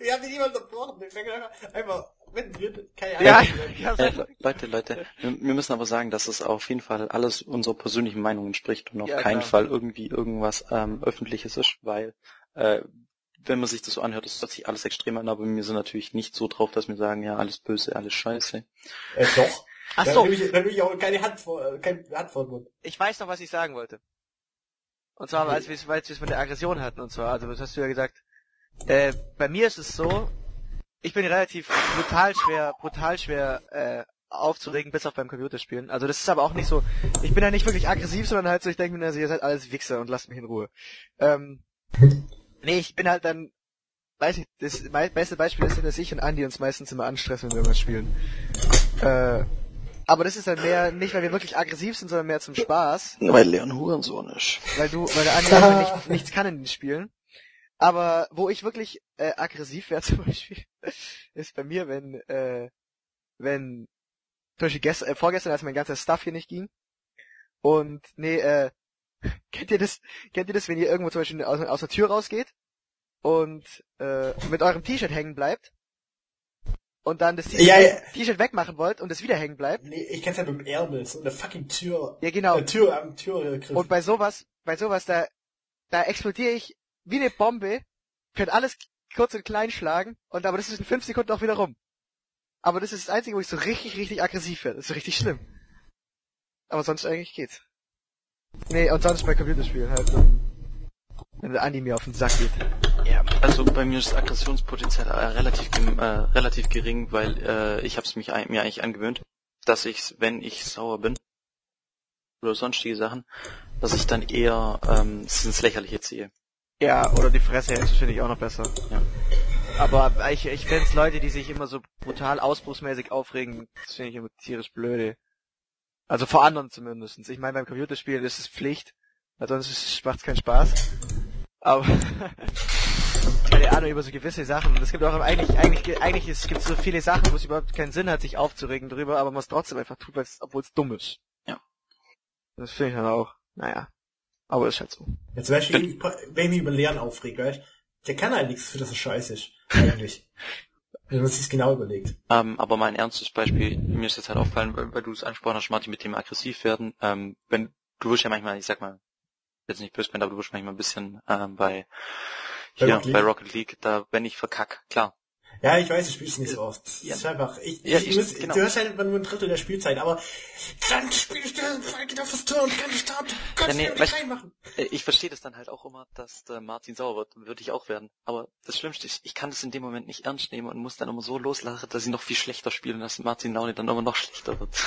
Wir haben niemand unterbrochen. Einfach, einfach mittendrin, keine Ja, ja, Äh, Le- Leute, Leute, wir, wir müssen aber sagen, dass es auf jeden Fall alles unserer persönlichen Meinung entspricht und auf Ja, keinen klar. Fall irgendwie irgendwas ähm, Öffentliches ist, weil äh, wenn man sich das so anhört, das hört sich alles extrem an, aber wir sind natürlich nicht so drauf, dass wir sagen, ja, alles böse, alles scheiße. Äh, doch. Ach Dann so, ich, dann nehme ich auch keine Hand vor, äh, keine Hand vor Mund. ich weiß noch, was ich sagen wollte. Und zwar, als wir es als wir es mit der Aggression hatten und zwar, also das hast du ja gesagt. Äh, bei mir ist es so, ich bin relativ brutal schwer, brutal schwer äh, aufzuregen, bis auf beim Computerspielen. Also das ist aber auch nicht so, ich bin ja nicht wirklich aggressiv, sondern halt so, ich denke mir, also ihr seid alles Wichser und lasst mich in Ruhe. Ähm, nee, ich bin halt dann, weiß nicht, das beste Beispiel ist, dass ich und Andi uns meistens immer anstressen, wenn wir spielen. Äh, aber das ist dann mehr, nicht weil wir wirklich aggressiv sind, sondern mehr zum Spaß Weil Leon Hurensohn ist. weil du, weil der Andi einfach nicht, nichts kann in den Spielen. Aber wo ich wirklich äh, aggressiv wäre zum Beispiel, ist bei mir, wenn, äh, wenn, zum Beispiel gestern, äh, vorgestern, als mein ganzer Stuff hier nicht ging. Und nee, äh, kennt ihr das, kennt ihr das, wenn ihr irgendwo zum Beispiel aus, aus der Tür rausgeht und äh, mit eurem T-Shirt hängen bleibt und dann das T-Shirt Ja, ja. Wegmachen wollt und es wieder hängen bleibt. Nee, ich kenn's ja mit dem Ärmel, so eine fucking Tür. Ja, genau. Äh, Tür am Türgriff. Und bei sowas, bei sowas, da, da explodiere ich wie eine Bombe, könnt alles kurz und klein schlagen, und aber das ist in fünf Sekunden auch wieder rum. Aber das ist das Einzige, wo ich so richtig, richtig aggressiv werde. Das ist so richtig schlimm. Aber sonst eigentlich geht's. Nee, und sonst bei Computerspielen halt, ähm, wenn der Andi mir auf den Sack geht. Ja, also bei mir ist das Aggressionspotenzial äh, relativ, äh, relativ gering, weil äh, ich habe es mich mir eigentlich angewöhnt, dass ich, wenn ich sauer bin oder sonstige Sachen, dass ich dann eher ähm, ins Lächerliche ziehe. Ja, oder die Fresse hältst, finde ich auch noch besser. Ja. Aber ich, ich find's Leute, die sich immer so brutal ausbruchsmäßig aufregen, das finde ich immer tierisch blöde. Also vor anderen zumindestens. Ich meine, beim Computerspielen ist es Pflicht, weil sonst ist- macht's keinen Spaß. Aber keine Ahnung über so gewisse Sachen. Und es gibt auch eigentlich, eigentlich, eigentlich es gibt so viele Sachen, wo es überhaupt keinen Sinn hat, sich aufzuregen drüber, aber man es trotzdem einfach tut, obwohl es dumm ist. Ja. Das finde ich dann auch. Naja. Aber ist halt so. Ja, zum Beispiel, wenn ich mich über Lehren aufrege, weißt, der kann halt nichts für das er scheiße ist. Eigentlich. Wenn man sich's genau überlegt. Ähm, aber mal ein ernstes Beispiel, mir ist jetzt halt aufgefallen, weil, weil du es angesprochen hast, Martin, mit dem aggressiv werden. Ähm, wenn du wirst ja manchmal, ich sag mal, jetzt nicht böse, aber du wirst manchmal ein bisschen ähm, bei Bei hier Rocket League? bei Rocket League, da wenn ich verkack, klar. Ja, ich weiß, ich spiel's nicht so oft. Das Ja. ist einfach, ich, Ja, ich, ich- muss, genau. du hörst halt immer nur ein Drittel der Spielzeit, aber dann spielst du, geht auf das Tor und kann nicht starten. Gott, Ja, nee, nicht reinmachen. Äh, Ich verstehe das dann halt auch immer, dass der Martin sauer wird, würde ich auch werden. Aber das Schlimmste ist, ich kann das in dem Moment nicht ernst nehmen und muss dann immer so loslachen, dass ich noch viel schlechter spiele und dass Martin Laune dann immer noch schlechter wird.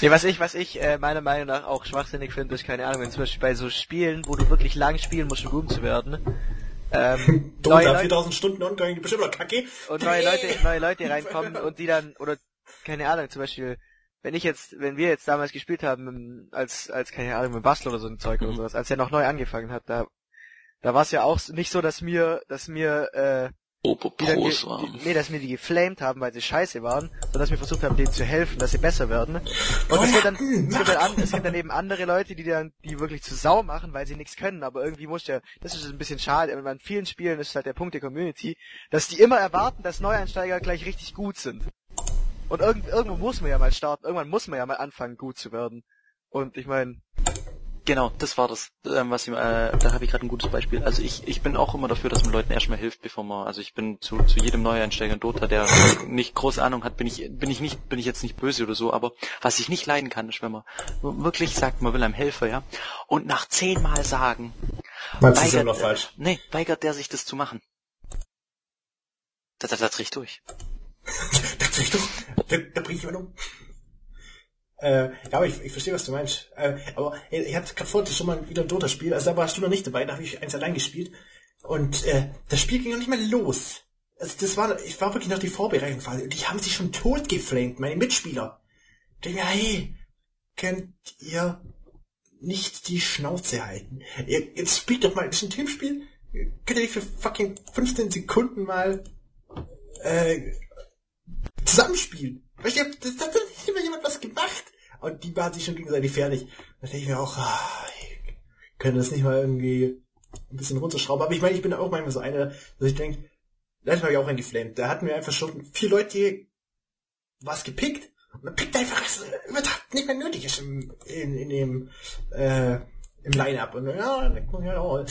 Nee, was ich, was ich äh, meiner Meinung nach auch schwachsinnig finde, ist keine Ahnung, wenn zum Beispiel bei so Spielen, wo du wirklich lang spielen musst, um gut zu werden, ähm, neue Leute 4000 Stunden ongoing, bestimmt noch kacke. und neue Leute, neue Leute reinkommen und die dann, oder keine Ahnung, zum Beispiel, wenn ich jetzt, wenn wir jetzt damals gespielt haben, im- als, als, keine Ahnung, mit Bastel oder so ein Zeug oder Mhm. sowas, als er noch neu angefangen hat, da, da war es ja auch nicht so, dass mir, dass mir, äh, Opo die dann Pros ge- war. die, nee, dass mir die geflamed haben, weil sie scheiße waren, sondern dass wir versucht haben, denen zu helfen, dass sie besser werden. Und es gibt dann, es gibt dann, an, es gibt dann eben andere Leute, die dann, die wirklich zu Sau machen, weil sie nichts können, aber irgendwie muss ja, das ist ein bisschen schade, aber an vielen Spielen ist halt der Punkt der Community, dass die immer erwarten, dass Neueinsteiger gleich richtig gut sind. Und irgend, irgendwo muss man ja mal starten, irgendwann muss man ja mal anfangen, gut zu werden. Und ich meine, Genau, das war das, ähm, was ich, äh, da habe ich gerade ein gutes Beispiel. Also ich, ich bin auch immer dafür, dass man Leuten erstmal hilft, bevor man, also ich bin zu, zu jedem Neueinsteiger in Dota, der nicht große Ahnung hat, bin ich, bin ich nicht, bin ich jetzt nicht böse oder so, aber was ich nicht leiden kann, ist, wenn man wirklich sagt, man will einem helfen, ja, und nach zehnmal sagen, Meinst weigert, noch falsch? nee, weigert der sich das zu machen. Da, da, da dreh ich durch. da dreh ich doch, da, da bring ich mal um. Äh, ja, aber ich, ich verstehe, was du meinst. Äh, aber ich hatte gerade vorhin schon mal wieder ein Dota-Spiel, also da warst du noch nicht dabei, da habe ich eins allein gespielt. Und äh, das Spiel ging noch nicht mal los. Also das war, ich war wirklich noch die Vorbereitung die haben sich schon tot geflamed, meine Mitspieler. Ich denke, hey, könnt ihr nicht die Schnauze halten? Ihr, jetzt spielt doch mal, ein Teamspiel. Könnt ihr nicht für fucking 15 Sekunden mal äh, zusammenspielen. Weißt du, das, hat nicht immer jemand was gemacht. Und die waren sich schon gegenseitig fertig. Da denke ich mir auch, ah, ich könnte das nicht mal irgendwie ein bisschen runterschrauben. Aber ich meine, ich bin auch manchmal so einer, dass ich denke, da ist mir ja auch eingeflammt. Da hatten wir einfach schon vier Leute was gepickt. Und man pickt einfach, was überhaupt nicht mehr nötig ist im, in, in dem, äh, im Line-Up. Und ja, denkt man ja auch,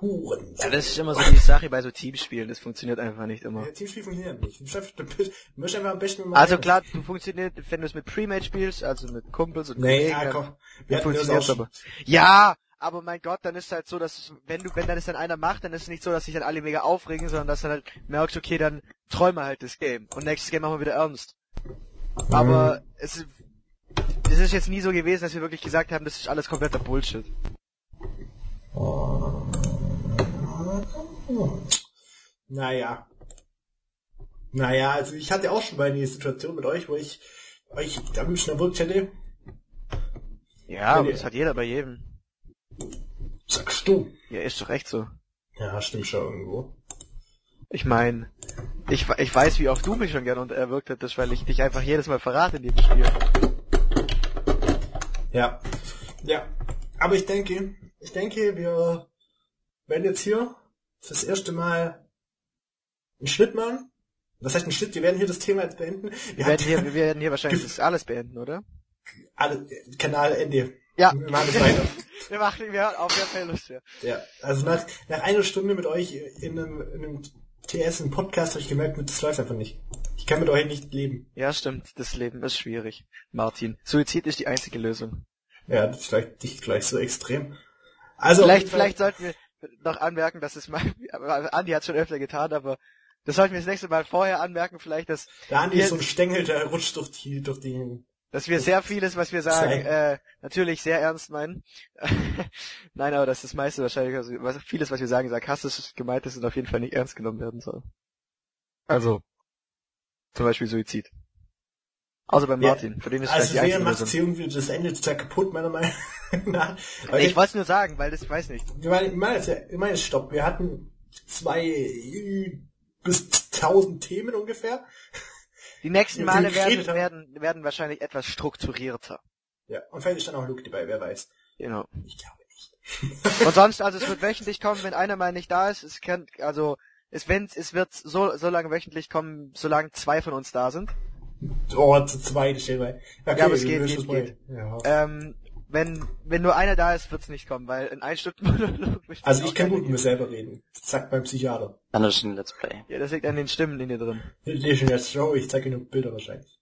Huren. ja, das ist immer so die Sache bei so Teamspielen, das funktioniert einfach nicht immer. Ja, Teamspiel funktioniert nicht. Du musst einfach am besten mal Also klar, du funktioniert, wenn du es mit Pre-Mate spielst, also mit Kumpels und Nee, Kollegen, ja, komm. Wir schon. aber. Ja, aber mein Gott, dann ist halt so, dass wenn du, wenn dann es dann einer macht, dann ist es nicht so, dass sich dann alle mega aufregen, sondern dass dann halt merkst, okay, dann träume halt das Game. Und nächstes Game machen wir wieder ernst. Aber es, ist- es ist jetzt nie so gewesen, dass wir wirklich gesagt haben, das ist alles kompletter Bullshit. Naja. Naja, also ich hatte auch schon mal eine Situation mit euch, wo ich euch am liebsten erwürgt hätte. Ja, aber das hat jeder bei jedem. Sagst du. Ja, ist doch echt so. Ja, stimmt schon irgendwo. Ich meine, ich, ich weiß, wie oft du mich schon gerne erwürgt hättest, weil ich dich einfach jedes Mal verrate in dem Spiel. Ja. Ja. Aber ich denke, ich denke, wir werden jetzt hier das erste Mal einen Schnitt machen Das heißt ein Schnitt, wir werden hier das Thema jetzt beenden. Wir werden hier, wir werden hier wahrscheinlich das alles beenden, oder? alle, Kanal Ende. Ja. Wir machen das weiter. wir machen, wir hören auf, wir haben keine Lust mehr. Ja, also nach, nach einer Stunde mit euch in einem, in einem TS, im Podcast, habe ich gemerkt, das läuft einfach nicht. Ich kann mit euch nicht leben. Ja, stimmt. Das Leben ist schwierig, Martin. Suizid ist die einzige Lösung. Ja, das ist vielleicht nicht gleich so extrem. Also vielleicht, vielleicht sollten wir noch anmerken, dass es mal, Andi hat schon öfter getan, aber das sollten wir das nächste Mal vorher anmerken, vielleicht, dass, Der Andi wir- ist so ein Stängel, der rutscht durch die, durch die, dass wir sehr vieles, was wir sagen, äh, natürlich sehr ernst meinen. Nein, aber dass das meiste wahrscheinlich, also was, vieles, was wir sagen, sarkastisch gemeint ist und auf jeden Fall nicht ernst genommen werden soll. Also, zum Beispiel Suizid. Außer beim Ja, Martin, für den ist also vielleicht die einzige macht irgendwie das Ende total kaputt, meiner Meinung nach. Nee, ich, wollte es nur sagen, weil das, ich weiß nicht. ich meine, ich meine, ich meine, stopp, wir hatten zwei bis tausend Themen ungefähr. Die nächsten Ja, Male werden, werden, werden wahrscheinlich etwas strukturierter. Ja, und vielleicht ist dann auch Luke dabei, wer weiß. Genau. Ich glaube nicht. Und sonst, also es wird wöchentlich kommen, wenn einer mal nicht da ist. Es kann, also es, wenn, es wird so, so lange wöchentlich kommen, solange zwei von uns da sind. Oh, zu zweit steht bei. Okay, Ja, aber es wir geht, geht, geht. Ja. Ähm, wenn, wenn nur einer da ist, wird's nicht kommen, weil in ein Stunden Monolog möchte Also ich kann gut mit mir selber reden. Das sagt mein Psychiater. Dann ist ein Let's Play. Ja, das liegt an den Stimmen in dir drin. Lesen jetzt Show, ich zeige nur Bilder wahrscheinlich.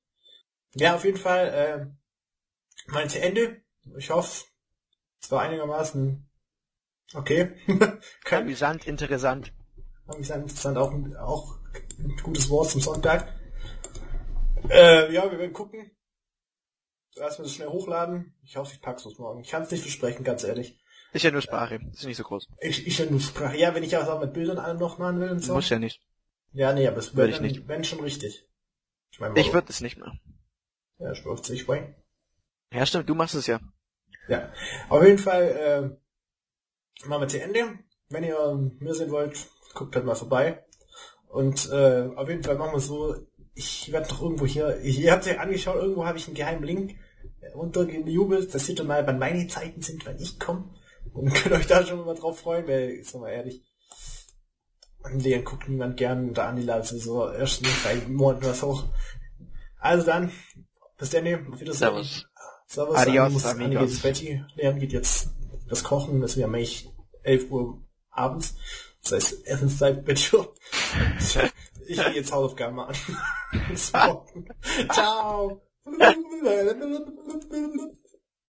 Ja, auf jeden Fall, äh, mal zu Ende. Ich hoffe, es war einigermaßen okay. Amüsant, interessant. amüsant, interessant, auch, auch ein gutes Wort zum Sonntag. Äh, ja, wir werden gucken. Erstmal das schnell hochladen. Ich hoffe, ich pack's bis morgen. Ich kann es nicht versprechen, ganz ehrlich. Ist ja nur Sprache, ist nicht so groß. Ich, ich nur Sprache. Ja, wenn ich auch mit Bildern alle noch machen will und so. Muss ja nicht. Ja, nee, aber es Würde ich nicht. wenn schon richtig. Ich meine, Ich würde es nicht machen. Ja, ich brauche sich bei. Ja, stimmt, du machst es ja. Ja. Auf jeden Fall, äh, machen wir zu Ende. Wenn ihr mir sehen wollt, guckt halt mal vorbei. Und äh, auf jeden Fall machen wir so, ich werde doch irgendwo hier, ich, ihr habt ja angeschaut, irgendwo habe ich einen geheimen Link äh, untergejubelt, dass ihr mal, wann meine Zeiten sind, wenn ich komme. Und könnt euch da schon mal drauf freuen, weil, sag mal ehrlich, an den guckt niemand gern, da Andi ladet sowieso erst in drei Monaten was hoch. Also dann, bis dann, auf Wiedersehen. Servus. Servus, Adios, Andi muss, Andi geht ins Bett, Leon geht jetzt das Kochen, das wäre eigentlich 11 Uhr abends. Das heißt, Essenszeit, Bettchen. Ich gehe jetzt Hausaufgaben machen. Ciao.